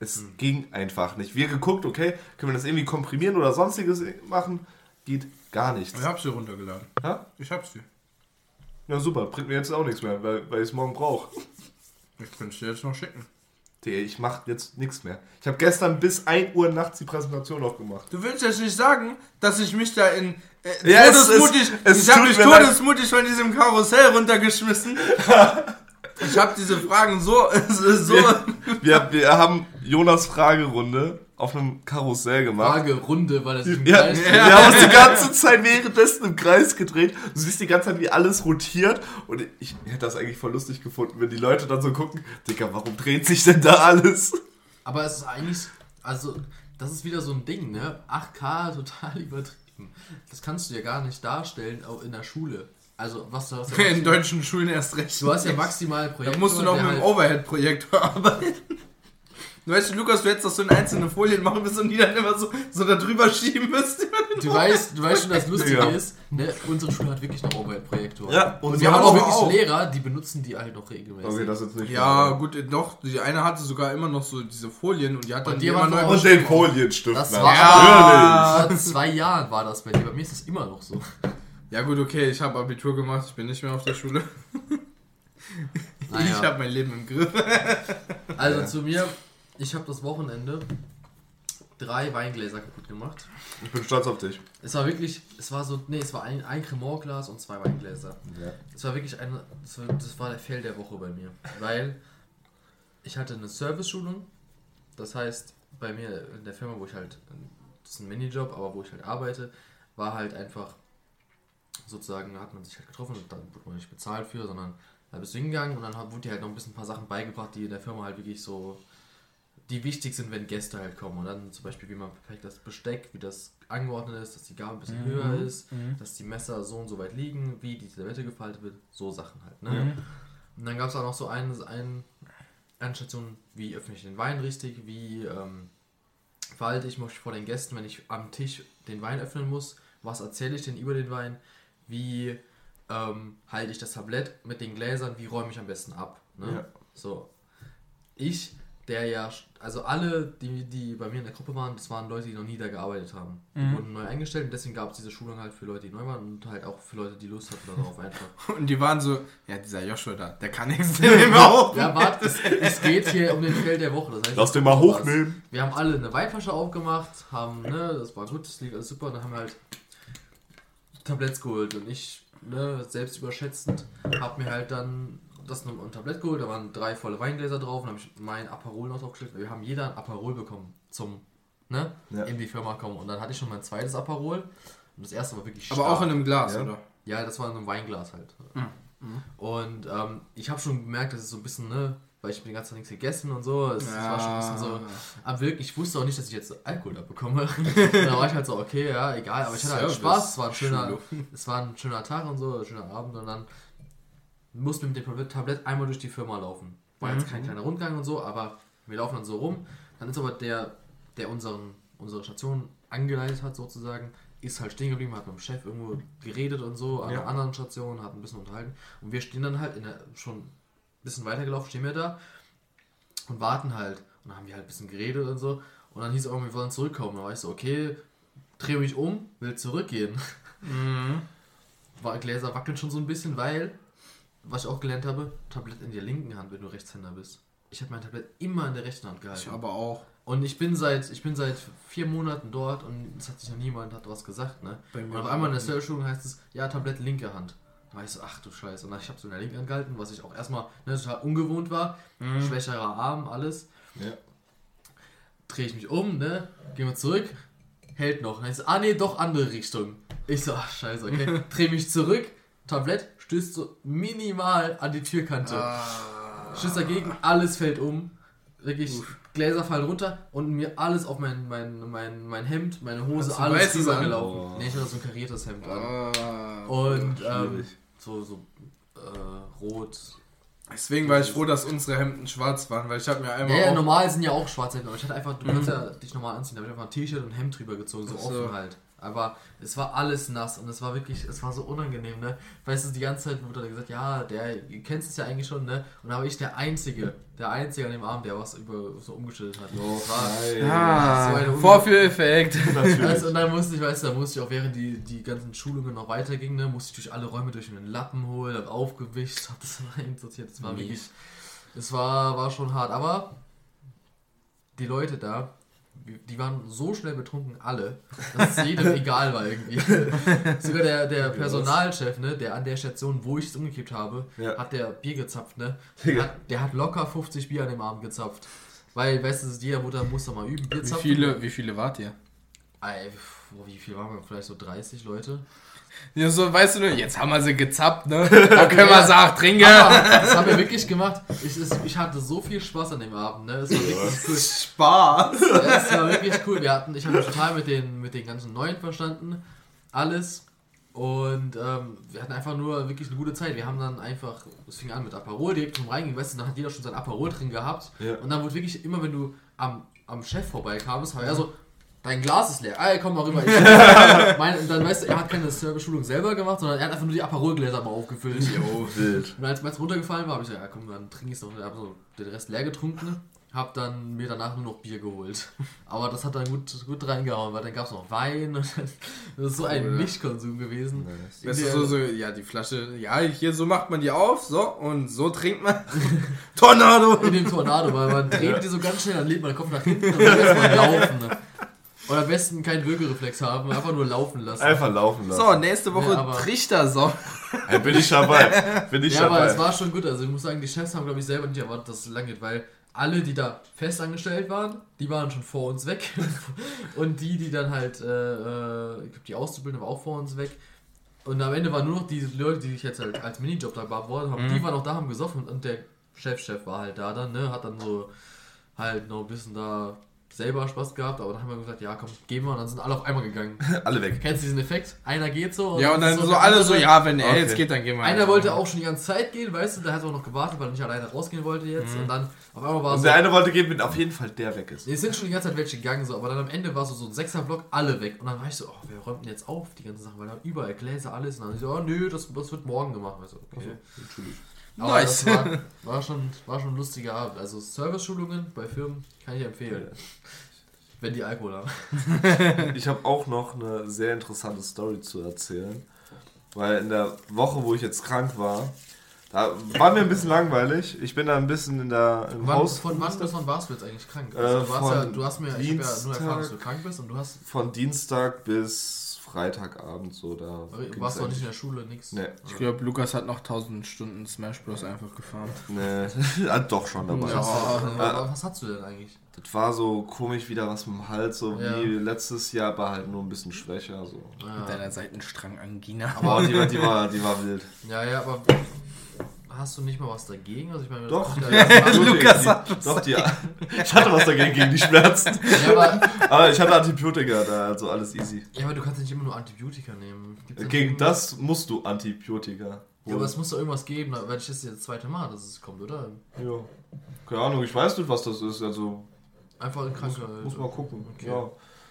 Es ging einfach nicht. Wir geguckt, okay, können wir das irgendwie komprimieren oder sonstiges machen? Geht gar nichts. Ich hab sie runtergeladen. Ja, Ich hab sie. ja super, bringt mir jetzt auch nichts mehr, weil, weil ich es morgen brauche. Ich könnte sie jetzt noch schicken. Digga, ich mach jetzt nichts mehr. Ich habe gestern bis 1 Uhr nachts die Präsentation noch gemacht. Du willst jetzt nicht sagen, dass ich mich da in äh, Ja, es- todesmutig, es- es ich habe mich todesmutig von diesem Karussell runtergeschmissen. [laughs] ich habe diese Fragen so, [laughs] so Wir, wir, wir haben Jonas Fragerunde auf einem Karussell gemacht. Fragerunde, weil das im Ja, Kreis wir haben uns die [laughs] ganze Zeit währenddessen im Kreis gedreht. Du siehst die ganze Zeit, wie alles rotiert. Und ich hätte das eigentlich voll lustig gefunden, wenn die Leute dann so gucken, Digga, warum dreht sich denn da alles? Aber es ist eigentlich, also, das ist wieder so ein Ding, ne? 8K total übertrieben. Das kannst du ja gar nicht darstellen, auch in der Schule. Also, was du hast ja [laughs] in deutschen Schulen erst recht. Du hast ja maximal Da Projekte. musst du noch mit dem Overhead-Projektor [laughs] arbeiten. Du weißt, Lukas, du hättest doch so in einzelne Folien machen müssen und die dann immer so, so da drüber schieben müsst. Du weißt, du weißt schon, das [laughs] Lustige Ja. ist, ne, unsere Schule hat wirklich noch Overhead-Projektor. Ja, und und wir haben auch wirklich auch. Lehrer, die benutzen die halt noch regelmäßig. Okay, das ist nicht Ja, mehr. gut, doch. Die eine hatte sogar immer noch so diese Folien und die hat dann Und die immer neu auch- Und den Folienstift. Das na, war Ja. Vor zwei Jahren war das bei dir. Bei mir ist das immer noch so. Ja, gut, okay, ich habe Abitur gemacht, ich bin nicht mehr auf der Schule. [laughs] Ich Naja. habe mein Leben im Griff. Also Ja. [laughs] zu mir, ich habe das Wochenende drei Weingläser kaputt gemacht. Ich bin stolz auf dich. Es war wirklich, es war so, nee, es war ein, ein Cremant-Glas und zwei Weingläser. Ja. Es war wirklich eine, das war, der Fail der Woche bei mir. Weil ich hatte eine Service-Schulung. Das heißt, bei mir in der Firma, wo ich halt, das ist ein Minijob, aber wo ich halt arbeite, war halt einfach sozusagen, da hat man sich halt getroffen und dann wurde man nicht bezahlt für, sondern da bist du hingegangen und dann hat- wurde dir halt noch ein bisschen ein paar Sachen beigebracht, die in der Firma halt wirklich so, die wichtig sind, wenn Gäste halt kommen. Und dann zum Beispiel, wie man perfekt das Besteck, wie das angeordnet ist, dass die Gabel ein bisschen höher ist, dass die Messer so und so weit liegen, wie die Serviette gefaltet wird, so Sachen halt. Ne? Und dann gab es auch noch so eine, ein, eine Station, wie öffne ich den Wein richtig, wie ähm, verhalte ich mich vor den Gästen, wenn ich am Tisch den Wein öffnen muss, was erzähle ich denn über den Wein, wie ähm, halte ich das Tablett mit den Gläsern, wie räume ich am besten ab. Ne? Ja. So. Ich, der ja, also alle, die, die bei mir in der Gruppe waren, das waren Leute, die noch nie da gearbeitet haben. Die wurden neu eingestellt und deswegen gab es diese Schulung halt für Leute, die neu waren und halt auch für Leute, die Lust hatten darauf einfach. [laughs] Und die waren so, ja, dieser Joshua da, der kann nichts nehmen auch. Ja, warte, es, es geht hier um den Feld der Woche. Das heißt, Lass den mal was. hochnehmen. Wir haben alle eine Weinflasche aufgemacht, haben, ne, das war gut, das lief alles super, und dann haben wir halt Tabletts geholt und ich, ne, selbst überschätzend, hab mir halt dann das noch ein Tablett geholt, da waren drei volle Weingläser drauf und habe ich mein Aperol noch draufgestellt. Wir haben jeder ein Aperol bekommen zum, ne, Ja. in die Firma kommen und dann hatte ich schon mein zweites Aperol und das erste war wirklich Aber auch in einem Glas, Ja. oder? ja, das war in einem Weinglas halt. Und ähm, ich habe schon gemerkt, dass es so ein bisschen, ne, weil ich den ganzen Tag nichts gegessen und so, es, es war schon ein bisschen so, aber wirklich, ich wusste auch nicht, dass ich jetzt Alkohol da bekomme. [laughs] da war ich halt so, okay, ja, egal, aber ich hatte halt Service. Spaß, es war ein schöner, es war ein schöner Tag und so, ein schöner Abend und dann mussten wir mit dem Tablett- einmal durch die Firma laufen. War jetzt kein kleiner Rundgang und so, aber wir laufen dann so rum. Dann ist aber der, der unseren, unsere Station angeleitet hat, sozusagen, ist halt stehen geblieben, hat mit dem Chef irgendwo geredet und so, an Ja. einer anderen Station, hat ein bisschen unterhalten. Und wir stehen dann halt in der, schon ein bisschen weitergelaufen, stehen wir da und warten halt. Und dann haben wir halt ein bisschen geredet und so. Und dann hieß es irgendwie, wir wollen zurückkommen. Dann war ich so, okay, drehe mich um, will zurückgehen. War, Gläser wackeln schon so ein bisschen, weil, was ich auch gelernt habe, Tablett in der linken Hand, wenn du Rechtshänder bist. Ich habe mein Tablett immer in der rechten Hand Ich gehalten. aber auch. Und ich bin seit ich bin seit vier Monaten dort und es hat sich noch niemand hat was gesagt, ne? Und auf einmal in der nicht. Service-Schulung heißt es, ja, Tablett linke Hand. Da war ich so, ach du Scheiße. Und dann, ich habe so in der linken Hand gehalten, was ich auch erstmal ne, total ungewohnt war. Schwächerer Arm, alles. Ja. Drehe ich mich um, ne? Gehen wir zurück. Hält noch. Dann heißt ah nee, doch andere Richtung. Ich so, ach scheiße, okay. [laughs] Dreh mich zurück, Tablett stößt so minimal an die Türkante. Ah. Stößt dagegen, alles fällt um. Wirklich, Gläser fallen runter und mir alles auf mein, mein, mein, mein Hemd, meine Hose, Hast du alles rübergelaufen. Oh. Nee, ich hatte so ein kariertes Hemd an. Ah. Und ähm, so, so äh, rot. Deswegen war ich froh, dass unsere Hemden schwarz waren, weil ich habe mir Ja, einmal ja, auch normal sind ja auch schwarze Hemden, aber ich hatte einfach, du kannst ja dich normal anziehen, da habe ich einfach ein T-Shirt und ein Hemd drüber gezogen, so so. offen halt. Aber es war alles nass und es war wirklich, es war so unangenehm, ne? Weißt du, die ganze Zeit wurde da gesagt, ja, der, ihr kennt es ja eigentlich schon, ne? Und da war ich der Einzige, der Einzige an dem Abend, der was über so umgeschüttet hat. Oh, war. Ah, So Vorführeffekt. also, [laughs] und dann musste ich, weißt du, da musste ich auch während die, die ganzen Schulungen noch weitergingen, ne, musste ich durch alle Räume durch einen Lappen holen, hab aufgewischt, [laughs] hab das einsortiert. Das war Mies. wirklich, es war, war schon hart. Aber die Leute da, die waren so schnell betrunken, alle, dass es jedem [laughs] egal war irgendwie. [laughs] Sogar der, der Personalchef, ne, der an der Station, wo ich es umgekippt habe, Ja. hat der Bier gezapft, ne? Der hat, der hat locker 50 Bier an dem Abend gezapft. Weil, weißt du, jeder Mutter muss doch mal üben, Bier Wie zapfen. viele, wie viele wart ihr? Ey, wie viel waren wir? Vielleicht so 30 Leute? Ja, so, weißt du jetzt haben wir sie gezappt, ne? [laughs] Da können wir sagen, trinke. Aber das haben wir wirklich gemacht. Ich, es, ich hatte so viel Spaß an dem Abend, ne? Es war wirklich cool. Spaß. Es war wirklich cool. Wir hatten, ich habe mich total mit den, mit den ganzen Neuen verstanden. Alles. Und ähm, wir hatten einfach nur wirklich eine gute Zeit. Wir haben dann einfach, es fing an mit Aperol, direkt zum Reingehen, weißt du, dann hat jeder schon sein Aperol drin gehabt. Ja. Und dann wurde wirklich immer, wenn du am, am Chef vorbeikamst, war er so, dein Glas ist leer. Ey, komm mal rüber. [laughs] Meine, und dann weißt du, er hat keine Service-Schulung selber gemacht, sondern er hat einfach nur die Aperol-Gläser mal aufgefüllt. Oh, wild. Und als meins runtergefallen war, habe ich gesagt, ja komm, dann trinke ich es noch. Ich habe so den Rest leer getrunken, habe dann mir danach nur noch Bier geholt. Aber das hat dann gut, gut reingehauen, weil dann gab es noch Wein und das ist so ein Cool. Mischkonsum gewesen. Nice. Du, Der- so, so, ja, die Flasche, ja, hier, so macht man die auf, so, und so trinkt man. [laughs] Tornado! In dem Tornado, weil man dreht die so ganz schnell, dann legt man den Kopf nach hinten und dann lässt man [laughs] laufen. Ne? Oder am besten keinen Würgereflex haben, einfach nur laufen lassen. Einfach laufen lassen. So, nächste Woche Ja, aber- Trichtersong. Hey, bin ich dabei. [laughs] Bin ich ja, aber dabei. es war schon gut. Also ich muss sagen, die Chefs haben, glaube ich, selber nicht erwartet, dass es lang geht, weil alle, die da festangestellt waren, die waren schon vor uns weg. [laughs] Und die, die dann halt, äh, äh, ich glaube, die Auszubildende war auch vor uns weg. Und am Ende waren nur noch die Leute, die ich jetzt halt als Minijob da beworben haben, die waren noch da, haben gesoffen und der Chefchef war halt da dann, ne, hat dann so halt noch ein bisschen da selber Spaß gehabt, aber dann haben wir gesagt, ja komm, gehen wir und dann sind alle auf einmal gegangen. [laughs] Alle weg. Kennst du diesen Effekt? Einer geht so Ja, und dann so der alle so, ja, wenn er Okay. jetzt geht, dann gehen wir. einer wollte auch schon die ganze Zeit gehen, weißt du, der hat auch noch gewartet, weil er nicht alleine rausgehen wollte jetzt. Und dann auf einmal war Und so. der eine wollte gehen, wenn auf jeden Fall der weg ist. Es sind schon die ganze Zeit welche gegangen, so, aber dann am Ende war so, so ein Sechserblock, alle weg. Und dann war ich so, oh, wer räumt denn jetzt auf, die ganzen Sachen, weil da überall Gläser, alles. Und dann ich so, oh nö, das, das wird morgen gemacht. Also, okay. Natürlich. Aber Nice. war, [laughs] war, schon, war schon ein lustiger Abend. Also Service-Schulungen bei Firmen kann ich empfehlen. Wenn die Alkohol haben. [laughs] Ich habe auch noch eine sehr interessante Story zu erzählen. Weil in der Woche, wo ich jetzt krank war, da war mir ein bisschen langweilig. Ich bin da ein bisschen in der, im Wann, Haus von wann bis wann warst du jetzt eigentlich krank? Äh, Also, du, warst ja, du hast mir, ich hab ja nur erfahren, dass du Dienstag- krank bist und du hast, von Dienstag bis Freitagabend so. Da ging's warst du auch nicht in der Schule, nix. Nee, Ich glaube, Lukas hat noch 1000 Stunden Smash Bros. einfach gefahren. nee. [laughs] ah, doch schon dabei. Ja. Was, was hast du denn eigentlich? Das war so komisch wieder was mit dem Hals, so Ja. wie letztes Jahr, aber halt nur ein bisschen schwächer. So. Mit Ja, deiner Seitenstrang-Angina. Aber die, war- die, war, die war [laughs] wild. ja, ja, aber hast du nicht mal was dagegen? Also ich meine, das Doch. ja [laughs] Lukas hat die, Doch, die, ich hatte was dagegen gegen die Schmerzen. ja, aber, Aber ich hatte Antibiotika da, also alles easy. ja, aber du kannst nicht immer nur Antibiotika nehmen. Gibt's Gegen das musst du Antibiotika. Ja, aber es muss doch irgendwas geben, weil das ist jetzt das zweite Mal, dass es kommt, oder? Ja. Keine Ahnung, ich weiß nicht, was das ist. Also Einfach in muss, Krankheit. muss mal gucken. Okay. Ja.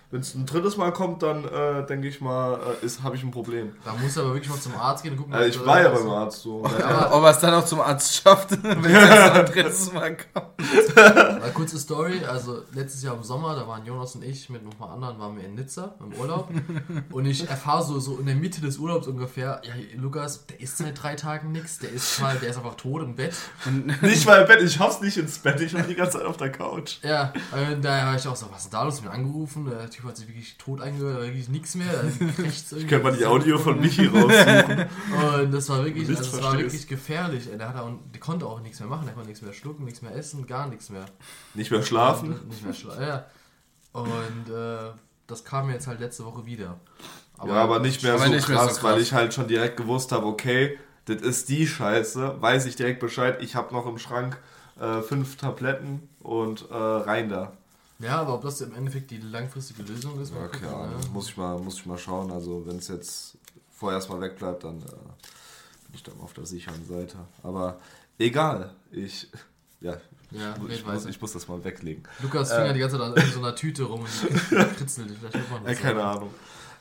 Wenn es ein drittes Mal kommt, dann äh, denke ich mal, äh, ist habe ich ein Problem. Da musst du aber wirklich mal zum Arzt gehen und gucken. Also ob ich war ja beim Arzt so. Aber- Ob er es dann auch zum Arzt schafft, [laughs] wenn es [laughs] ein drittes Mal kommt. Mal kurze Story, also letztes Jahr im Sommer, da waren Jonas und ich mit noch ein paar anderen, waren wir in Nizza im Urlaub [laughs] und ich erfahre so, so in der Mitte des Urlaubs ungefähr, ja Lukas, der isst seit drei Tagen nichts, der ist mal, der ist einfach tot im Bett. nicht mal im Bett, ich schaff's nicht ins Bett, ich war die ganze Zeit auf der Couch. Ja, und da war ich auch so, was ist denn da los? Ich bin angerufen, der Typ hat sich wirklich tot angehört, da war wirklich nichts mehr. [laughs] Ich kann mal die Audio von Michi raussuchen. Und das war wirklich, also das war wirklich gefährlich. Der, hat auch, der konnte auch nichts mehr machen, der konnte nichts mehr schlucken, nichts mehr essen, gar nichts mehr. Nicht mehr schlafen. Und, nicht mehr schlafen. Ja. Und äh, das kam mir jetzt halt letzte Woche wieder. ja, aber nicht mehr, aber so, nicht mehr krass, so krass. weil ich halt schon direkt gewusst habe, okay, das ist die Scheiße, weiß ich direkt Bescheid, ich habe noch im Schrank äh, fünf Tabletten und äh, rein da. Ja, aber ob das im Endeffekt die langfristige Lösung ist, Ja, keine gucken, Ahnung. ne? Muss ich mal, muss ich mal schauen. Also wenn es jetzt vorerst mal wegbleibt, dann äh, bin ich dann auf der sicheren Seite. Aber egal. Ich, ja, Ja, ich, red muss, weiter. ich muss das mal weglegen. Lukas Äh. Finger die ganze Zeit in so einer Tüte rum und [laughs] kritzelt. Vielleicht wird man das keine sagen. Ahnung.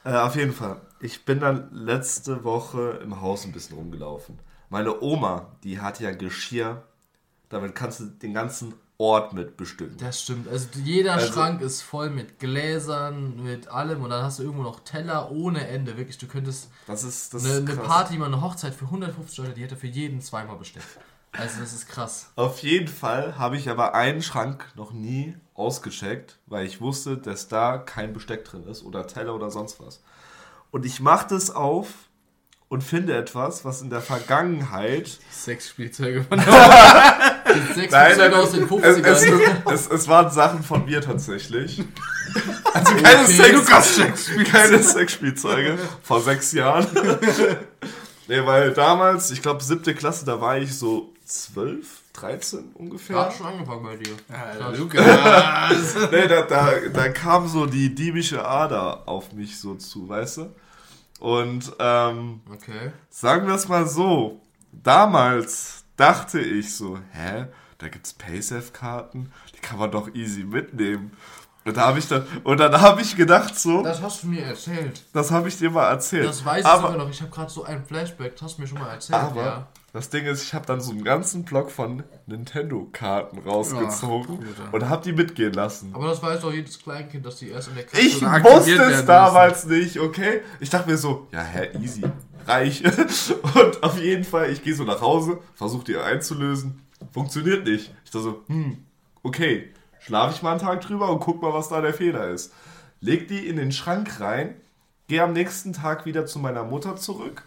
Äh, auf jeden Fall. Ich bin dann letzte Woche im Haus ein bisschen rumgelaufen. Meine Oma, die hat ja Geschirr. Damit kannst du den ganzen Ort mit bestimmen. Das stimmt. Also jeder Also- Schrank ist voll mit Gläsern, mit allem und dann hast du irgendwo noch Teller ohne Ende. Wirklich, du könntest Das ist das eine, eine. Party, mal eine Hochzeit für 150 Leute, die hätte für jeden zweimal bestellt. Also das ist krass. Auf jeden Fall habe ich aber einen Schrank noch nie ausgecheckt, weil ich wusste, dass da kein Besteck drin ist oder Teller oder sonst was. Und ich mache das auf und finde etwas, was in der Vergangenheit. Sexspielzeuge von [laughs] Die sechs Nein, Bezüge nein, aus den es, 50ern. es, es, es waren Sachen von mir tatsächlich. Also [laughs] keine Okay. Sex. Keine Sexspielzeuge. Vor sechs Jahren. [laughs] nee, weil damals, ich glaube, siebte Klasse, da war ich so 12, 13 ungefähr. Hat schon angefangen bei dir. Alter, Lukas. Nee, da, da, da kam so die diebische Ader auf mich so zu, weißt du? Und ähm, Okay. sagen wir es mal so, damals dachte ich so, hä, da gibt's Paysafe-Karten, die kann man doch easy mitnehmen. Und da habe ich dann, und dann habe ich gedacht so, das, Das hast du mir erzählt. habe ich dir mal erzählt. Das weiß ich aber, sogar noch. Ich habe gerade so ein Flashback. Das hast du mir schon mal erzählt. aber ja. Das Ding ist, ich habe dann so einen ganzen Block von Nintendo-Karten rausgezogen Ach, und habe die mitgehen lassen. Aber das weiß doch jedes Kleinkind, dass die erst in der Kasse Ich wusste es damals nicht, okay? Ich dachte mir so, ja, hä, easy, reich. [laughs] Und auf jeden Fall, ich gehe so nach Hause, versuche die einzulösen, funktioniert nicht. Ich dachte so, hm, okay, schlafe ich mal einen Tag drüber und guck mal, was da der Fehler ist. Leg die in den Schrank rein, gehe am nächsten Tag wieder zu meiner Mutter zurück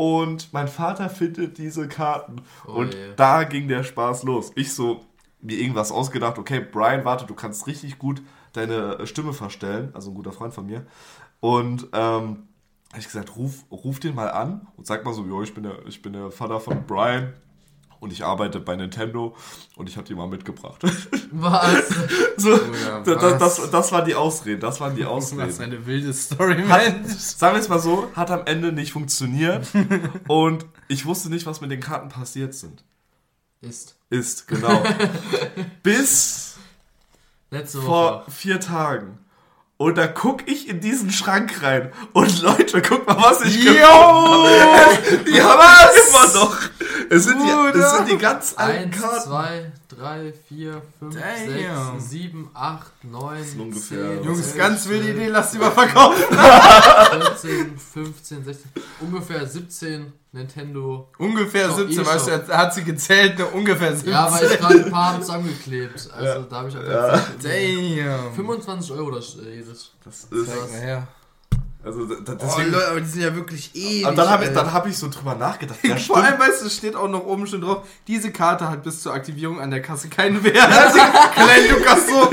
und mein Vater findet diese Karten. Oh und je. da ging der Spaß los. Ich so, mir irgendwas ausgedacht, okay, Brian, warte, du kannst richtig gut deine Stimme verstellen, also ein guter Freund von mir. Und ähm, habe ich gesagt, ruf, ruf den mal an und sag mal so, jo, ich bin der, ich bin der Vater von Brian und ich arbeite bei Nintendo und ich habe die mal mitgebracht. [laughs] Was? so, ja, das, was? das, das waren die Ausreden, das waren die Das ist Ausreden. eine wilde Story, Hat, Mensch. sagen wir es mal so, hat am Ende nicht funktioniert und ich wusste nicht, was mit den Karten passiert sind. Ist. Ist, genau. [laughs] Bis Letzte Woche. vor vier Tagen. Und da guck ich in diesen Schrank rein. Und Leute, guck mal, was ich gefunden habe. [laughs] Die haben was? immer noch. Es sind, die, es sind die ganz alten 1, Karten. 2, 3, 4, 5, Damn. 6, 7, 8, 9, ist ungefähr- 10, Jungs, 11, ganz wilde 12, Idee, lass die mal verkaufen. 14, 15, 16, ungefähr 17 Nintendo. Ungefähr Doch, 17, eh weißt du, hat sie gezählt, ne, ungefähr 17. Ja, weil ich gerade ein paar haben zusammengeklebt. Also da habe ich auch Ja. Damn. 25 Euro das äh, jedes. Das ist, mal her. Also, da- Oh, deswegen, Leute, aber die sind ja wirklich ewig. und dann habe ich, dann hab ich so drüber nachgedacht. Ja, [laughs] Vor allem, weißt du, steht auch noch oben schon drauf, diese Karte hat bis zur Aktivierung an der Kasse keinen Wert. Also, [laughs] Klein Lukas so,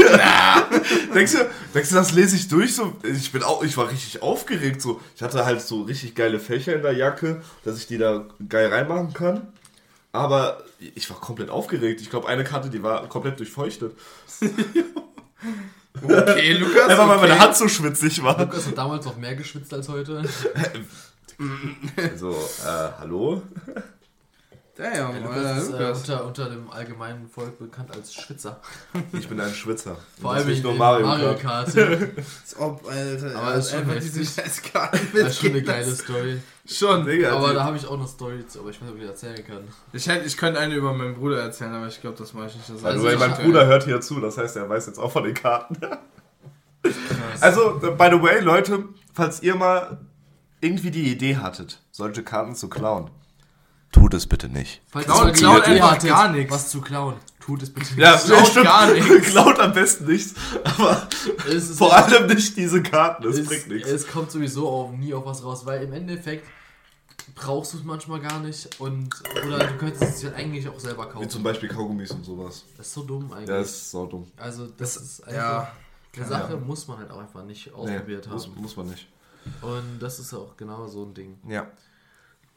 Denkst du, denkst du, das lese ich durch? So, ich bin auch, ich war richtig aufgeregt. So, ich hatte halt so richtig geile Fächer in der Jacke, dass ich die da geil reinmachen kann. Aber ich war komplett aufgeregt. Ich glaube, eine Karte, die war komplett durchfeuchtet. [laughs] okay, [laughs] Lukas, Einfach weil meine okay. Hand so schwitzig war. Lukas hat damals noch mehr geschwitzt als heute. [laughs] So, äh, hallo? Damn, Ja, Lukas ist äh, Lukas. unter, unter dem allgemeinen Volk bekannt als Schwitzer. Ich bin ein Schwitzer. [laughs] Vor allem nicht nur Mario, Mario Kart. Kart. Als ob, Alter. Aber er ist hat schon einfach heftig. diese scheiß Karte Das ist schon eine geile. Story. Schon. Digga, Aber da habe ich auch eine Story zu, aber ich weiß nicht, ob ich die erzählen kann. Ich, hätte, ich könnte eine über meinen Bruder erzählen, aber ich glaube, das mache ich nicht. Das also, Also mein Bruder hört hier zu, das heißt, er weiß jetzt auch von den Karten. Also, by the way, Leute, falls ihr mal irgendwie die Idee hattet, solche Karten zu klauen, tut es bitte nicht. Falls Klaut- ihr mal die klaut einfach hattet, gar nichts. Was zu klauen, tut es bitte nicht. Ja, klaut stimmt. gar nichts. [laughs] Klaut am besten nichts, aber Es ist vor allem nicht diese Karten, das es, bringt nichts. es kommt sowieso auf, nie auf was raus, weil im Endeffekt brauchst du es manchmal gar nicht und oder du könntest es ja eigentlich auch selber Wie kaufen. zum Beispiel Kaugummis und sowas. Das ist so dumm eigentlich. Ja, das ist so dumm. also das, ist einfach Ja. eine Sache muss man halt auch einfach nicht Nee, ausprobiert muss, haben. muss man nicht. Und das ist auch genau so ein Ding. Ja.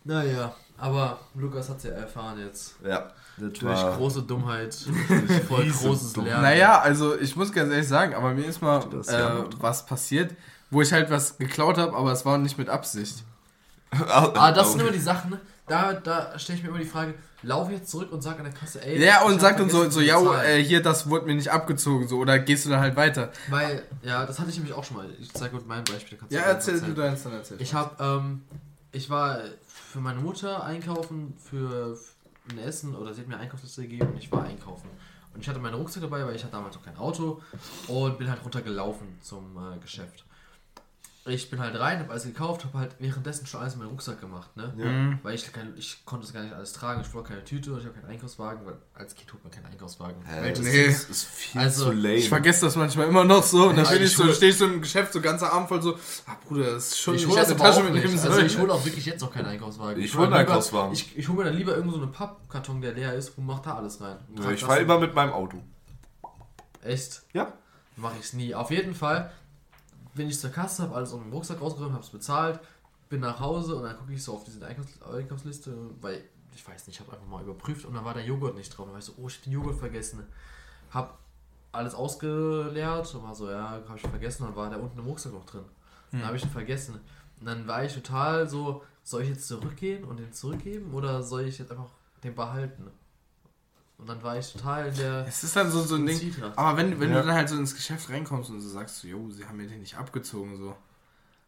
Naja, aber Lukas hat es ja erfahren jetzt. Ja. Das Durch war, große Dummheit, [laughs] durch voll riesen großes Dummheit. Lernen. Naja, also ich muss ganz ehrlich sagen, aber mir ist mal Das äh, ja was passiert, wo ich halt was geklaut habe, aber es war nicht mit Absicht. [laughs] Ah, das sind immer die Sachen, ne? da, da stelle ich mir immer die Frage, lauf jetzt zurück und sag an der Kasse, ey. Ja, und sagt uns so, so ja, bezahlen. äh, hier, das wurde mir nicht abgezogen, so, oder gehst du dann halt weiter? Weil, ja, das hatte ich nämlich auch schon mal. Ich zeige gut mein Beispiel. kannst du Ja, dann erzähl du deins, dann erzähl. Ich habe, ähm, ich war für meine Mutter einkaufen für ein Essen oder sie hat mir eine Einkaufsliste gegeben und ich war einkaufen. Und ich hatte meinen Rucksack dabei, weil ich hatte damals noch kein Auto und bin halt runtergelaufen zum äh, Geschäft. Ich bin halt rein, habe alles gekauft, habe halt währenddessen schon alles in meinen Rucksack gemacht, ne? Mhm. Weil ich, kein, ich konnte es gar nicht alles tragen. Ich wollte keine Tüte und ich habe keinen Einkaufswagen, weil als Kind holt man keinen Einkaufswagen. Hä, das Nee. ist, ist viel Also, zu lame. Ich vergesse das manchmal immer noch so und dann Ja, bin ich ich so, stehe ich so im Geschäft, so ganzer Arm voll so, ah Bruder, das ist schon ich ich hole das auch mitnehmen nicht. Also sollen. ich hole auch wirklich jetzt noch keinen Einkaufswagen. Ich hol hol einen Einkaufswagen. Ich, ich hole mir dann lieber irgendwo so einen Pappkarton, der leer ist und mach da alles rein. Trag ich das fahre immer mit meinem Auto. Echt? Ja. Mache ich es nie. Auf jeden Fall bin ich zur Kasse, habe alles aus dem Rucksack rausgeräumt, habe es bezahlt, bin nach Hause und dann gucke ich so auf diese Einkaufs Einkaufsliste, weil ich weiß nicht, ich habe einfach mal überprüft und dann war der Joghurt nicht drauf. Dann war ich so, oh, ich hab den Joghurt vergessen. Hab alles ausgeleert und war so, ja, habe ich vergessen, dann war der unten im Rucksack noch drin. Dann habe ich ihn vergessen. Und dann war ich total so, soll ich jetzt zurückgehen und den zurückgeben oder soll ich jetzt einfach den behalten? Und dann war ich total in der Es ist dann so, so ein Ding. Aber wenn, wenn Ja. du dann halt so ins Geschäft reinkommst und so sagst, so, jo, sie haben mir den nicht abgezogen, so.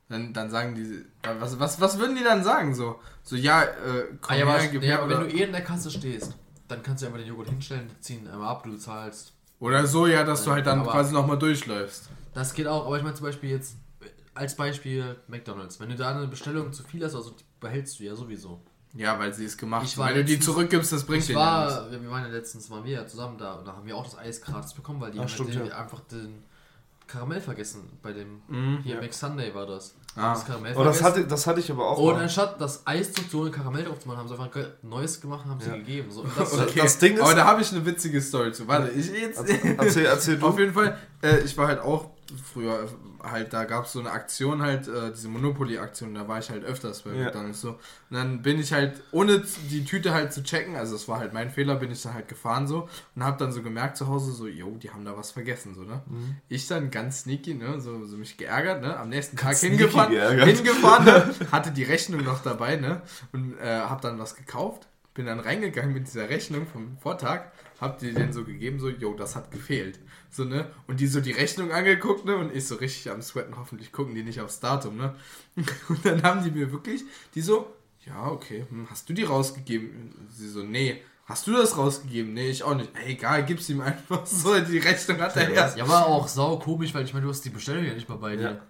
Dann, dann sagen die, was, was, was würden die dann sagen, so? So, ja, äh, komm Ah, ja, aber, her, gib ja, her, aber wenn du eh in der Kasse stehst, dann kannst du einfach den Joghurt hinstellen, ziehen einmal ab, du zahlst. oder so, ja, dass du halt dann Aber- quasi nochmal durchläufst. Das geht auch, aber ich meine zum Beispiel jetzt, äh, als Beispiel McDonalds. Wenn du da eine Bestellung zu viel hast, also die behältst du ja sowieso. Ja, weil sie es gemacht Ich war Wenn du die letztens- zurückgibst, das bringt Ich dir nichts. war, wir wir waren ja letztens, waren wir ja zusammen da und da haben wir auch das Eis gratis bekommen, weil die Ach, haben stimmt, den, ja. einfach den Karamell vergessen bei dem, Mhm, hier ja. Mac Sunday war das. Ah. Das Karamell Oh, das hatte, das hatte ich aber auch und mal. anstatt das Eis zu tun, Karamell drauf zu machen, haben sie einfach ein neues gemacht und haben sie Ja. gegeben. So, [laughs] das, Okay, Das Ding ist- aber da habe ich eine witzige Story zu. Warte, ich jetzt. Erzähl, erzähl du. Auf jeden Fall, äh, ich war halt auch früher halt, da gab es so eine Aktion halt, äh, diese Monopoly-Aktion, da war ich halt öfters bei Ja. McDonalds so. Und dann bin ich halt, ohne die Tüte halt zu checken, also das war halt mein Fehler, bin ich dann halt gefahren so und hab dann so gemerkt zu Hause so, yo, die haben da was vergessen, so, ne? Mhm. Ich dann ganz sneaky, ne, so, so mich geärgert, ne, am nächsten Tag sneaky hingefahren, hingefahren, ne, [laughs] hatte die Rechnung noch dabei, ne, und äh, hab dann was gekauft, bin dann reingegangen mit dieser Rechnung vom Vortag, hab die denen so gegeben, so, yo, das hat gefehlt. So, ne? Und die so die Rechnung angeguckt, ne? Und ich so richtig am Sweaten, hoffentlich gucken die nicht aufs Datum, ne? [laughs] Und dann haben die mir wirklich, die so, ja, okay, hm, hast du die rausgegeben? Sie so, nee. Hast du das rausgegeben? Nee, ich auch nicht. Ey, egal, gib's ihm einfach [laughs] so, die Rechnung hat er erst. ja, war auch sau komisch, weil ich meine, du hast die Bestellung ja nicht mal bei dir. Ja.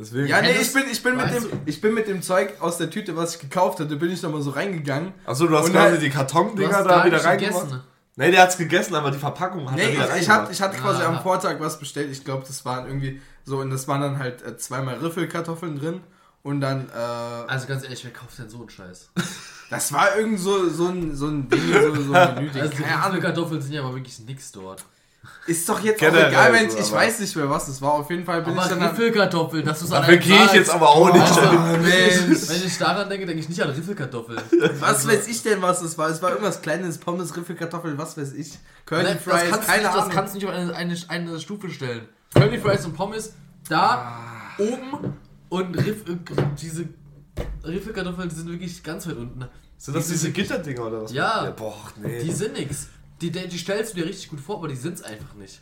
Deswegen. Ja, nee, ich bin, ich, bin mit dem, ich bin mit dem Zeug aus der Tüte, was ich gekauft hatte, bin ich nochmal so reingegangen. Achso, du hast Und quasi halt- die Kartondinger da wieder reingemacht. gegessen. Nee, der hat's gegessen, aber die Verpackung hat er Nee, wieder ich, ich, hatte, ich hatte quasi Ah. am Vortag was bestellt. Ich glaube, das waren irgendwie so, und das waren dann halt äh, zweimal Riffelkartoffeln drin. Und dann, äh, Also ganz ehrlich, wer kauft denn so einen Scheiß? das war irgend so, so, ein, so ein Ding, so, so ein [laughs] Menü. Also Keine Ahnung. Kartoffeln sind ja aber wirklich nix dort. Ist doch jetzt Generell auch egal, wenn ich aber- weiß nicht mehr, was es war. Auf jeden Fall bin Aber ich dann. halt- Riffelkartoffeln, dass du es Dafür gehe ich jetzt aber auch nicht. Also, Oh, Mensch. wenn ich daran denke, denke ich nicht an Riffelkartoffeln. Was weiß ich denn, was es war? Es war irgendwas kleines, Pommes, Riffelkartoffeln, was weiß ich. Curly Nein, Fries, das kannst, keine du nicht, das Ahnung. kannst du nicht auf eine, eine, eine Stufe stellen. Curly Fries und Pommes, da oben und Riff, äh, diese Riffelkartoffeln, die sind wirklich ganz weit unten. Sind das diese Gitterdinger oder was? Ja. boah, nee. Die sind nix. Die, die, die stellst du dir richtig gut vor, aber die sind's einfach nicht.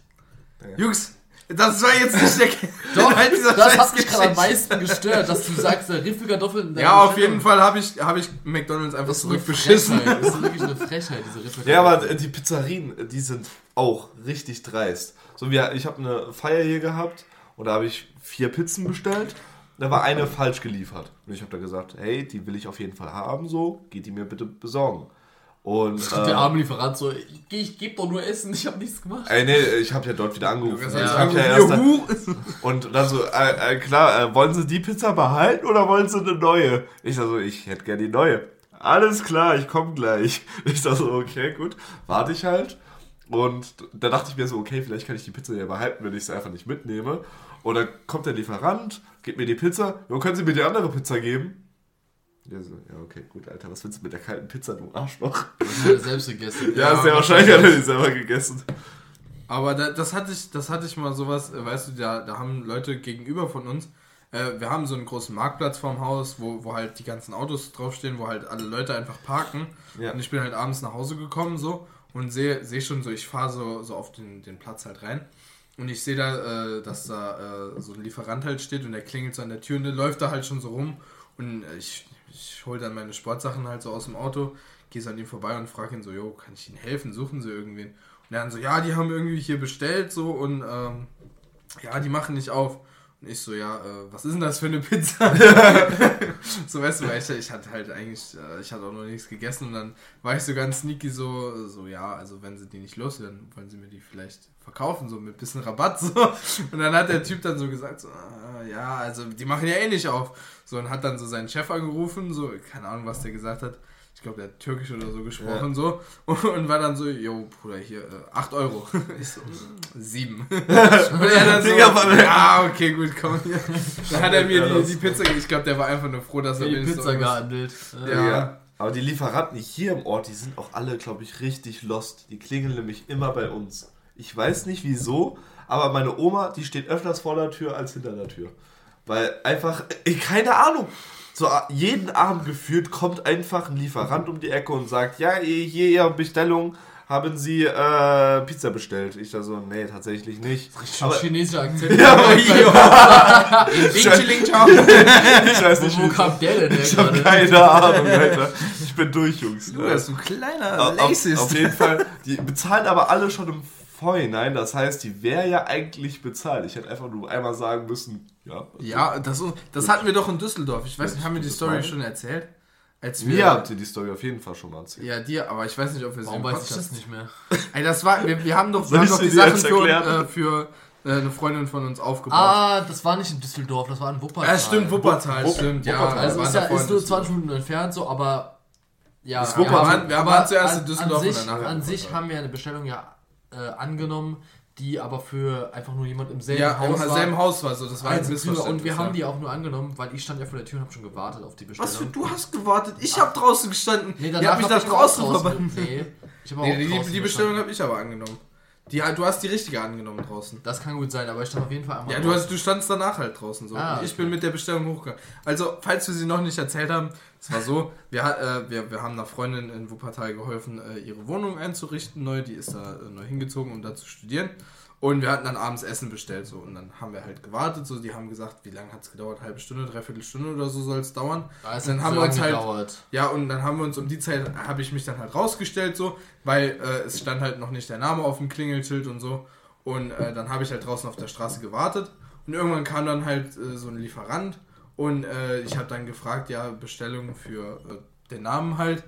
Jungs, das war jetzt nicht der [laughs] Doch, Inhalt dieser das hat mich gerade am meisten gestört, dass du sagst, der Riffelkartoffeln. Ja, auf jeden Fall habe ich, hab ich McDonalds einfach Das zurückbeschissen. Frechheit. Das ist wirklich eine Frechheit, diese Riffelkartoffeln. Ja, aber die Pizzerien, die sind auch richtig dreist. So wie ich habe eine Feier hier gehabt und da habe ich vier Pizzen bestellt. Da war eine falsch geliefert. Und ich habe da gesagt, hey, die will ich auf jeden Fall haben, so, geht die mir bitte besorgen. Und Der äh, arme Lieferant so, ich, ich gebe doch nur Essen, ich habe nichts gemacht. ey, nee, ich habe ja dort wieder angerufen. Das hab ja also, erst Juhu. und dann so, äh, äh, klar, äh, wollen Sie die Pizza behalten oder wollen Sie eine neue? Ich so, ich hätte gerne die neue. Alles klar, ich komme gleich. [laughs] Ich so, okay, gut, warte ich halt. Und da dachte ich mir so, okay, vielleicht kann ich die Pizza ja behalten, wenn ich sie einfach nicht mitnehme. Und dann kommt der Lieferant, gib mir die Pizza, jo, können Sie mir die andere Pizza geben? Ja, so, ja, okay, gut, Alter, was willst du mit der kalten Pizza, du Arschloch? Das hat er selbst gegessen. Ja, Ja, sehr wahrscheinlich hat er die selber gegessen. Aber da, das hatte ich, das hatte ich mal sowas, äh, weißt du, da, da haben Leute gegenüber von uns, äh, wir haben so einen großen Marktplatz vorm Haus, wo, wo halt die ganzen Autos draufstehen, wo halt alle Leute einfach parken. Ja. Und ich bin halt abends nach Hause gekommen so und sehe seh schon so, ich fahre so, so auf den, den Platz halt rein. Und ich sehe da, äh, dass da äh, so ein Lieferant halt steht und der klingelt so an der Tür und der läuft da halt schon so rum. Und äh, ich, ich hole dann meine Sportsachen halt so aus dem Auto, gehe so an ihm vorbei und frage ihn so, jo, kann ich Ihnen helfen? Suchen Sie irgendwen? Und er dann so, ja, die haben irgendwie hier bestellt so und ähm, ja, die machen nicht auf. Und ich so, ja, äh, was ist denn das für eine Pizza? [laughs] so, weißt du, weil ich, ich hatte halt eigentlich, äh, ich hatte auch noch nichts gegessen und dann war ich so ganz sneaky so, so, ja, also wenn sie die nicht loswerden, wollen sie mir die vielleicht verkaufen, so mit bisschen Rabatt, so. Und dann hat der Typ dann so gesagt, so, ah, ja, also die machen ja eh nicht auf. So, und hat dann so seinen Chef angerufen, so, keine Ahnung, was der gesagt hat. Ich glaube, der hat Türkisch oder so gesprochen, so. Und war dann so, jo, Bruder, hier, äh, 8 Euro. [laughs] Ich so, mm, 7. [laughs] Und er dann so, ja, okay, gut, komm. Dann hat er mir Ja, die, die Pizza, ich glaube, der war einfach nur froh, dass er Die wenigstens Pizza gehandelt. Ja. Ja. Aber die Lieferanten hier im Ort, die sind auch alle, glaube ich, richtig lost. Die klingeln nämlich immer bei uns. Ich weiß nicht wieso, aber meine Oma, die steht öfters vor der Tür als hinter der Tür. Weil einfach, äh, keine Ahnung. So jeden Abend gefühlt kommt einfach ein Lieferant um die Ecke und sagt, ja, hier Ihre Bestellung, haben Sie äh, Pizza bestellt? Ich da so, nee, tatsächlich nicht. Aber chinesischer Akzent. [laughs] Ja, aber [laughs] [laughs] ciao. ich weiß nicht, Wo, kam der denn ich habe keine Ahnung, Alter. Ich bin durch, Jungs. Du kleiner Auf, auf, Racist. auf jeden Fall, die bezahlen aber alle schon im Vorhinein. Das heißt, die wäre ja eigentlich bezahlt. Ich hätte einfach nur einmal sagen müssen, ja. Ja, das, das hatten wir doch in Düsseldorf. Ich weiß nicht, haben wir die Story schon erzählt? Als wir, Mir habt ihr die Story auf jeden Fall schon mal erzählt. Ja, dir, aber ich weiß nicht, ob wir sie Warum weiß ich das nicht mehr? [laughs] Ey, das war, wir, wir haben doch, wir haben doch die Sachen für, äh, für äh, eine Freundin von uns aufgebaut. Ah, das war nicht in Düsseldorf, das war in Wuppertal. ja, stimmt, Wuppertal, Wupp- stimmt, ja. Wuppertal. Also ist, ja, ist nur Düsseldorf. 20 Minuten entfernt, so, aber ja, Ist wir Wuppertal. haben- Wir aber waren zuerst in an- Düsseldorf an und sich, danach in An sich haben wir eine Bestellung ja äh, angenommen, die aber für einfach nur jemand im selben Ja, im Haus war. selben Haus war so, das war ein Also für, Missverständnis. und wir haben die auch nur angenommen, weil ich stand ja vor der Tür und habe schon gewartet auf die Bestellung. Was für, du hast gewartet? Ich hab draußen gestanden. Nee, Ihr danach habt mich hab da auch draußen verbannt. Nee, ich habe auch Nee, die, draußen die Bestellung habe ich aber angenommen. Die, du hast die richtige angenommen draußen. Das kann gut sein, aber ich stand auf jeden Fall einmal Ja, du, hast, du standst danach halt draußen so. Ah, Und ich okay. bin mit der Bestellung hochgegangen. Also, falls wir sie noch nicht erzählt haben, es war so, [laughs] wir, äh, wir, wir haben einer Freundin in Wuppertal geholfen, äh, ihre Wohnung einzurichten neu. Die ist da äh, neu hingezogen, um da zu studieren. Und wir hatten dann abends Essen bestellt so. Und dann haben wir halt gewartet. So, die haben gesagt, wie lange hat es gedauert? Halbe Stunde, dreiviertel Stunde oder so soll es dauern. Da dann haben so wir uns halt- gedauert. Ja, und dann haben wir uns um die Zeit, habe ich mich dann halt rausgestellt so, weil äh, es stand halt noch nicht der Name auf dem Klingelschild und so. Und äh, dann habe ich halt draußen auf der Straße gewartet. Und irgendwann kam dann halt äh, so ein Lieferant. Und äh, ich habe dann gefragt, ja, Bestellung für äh, den Namen halt.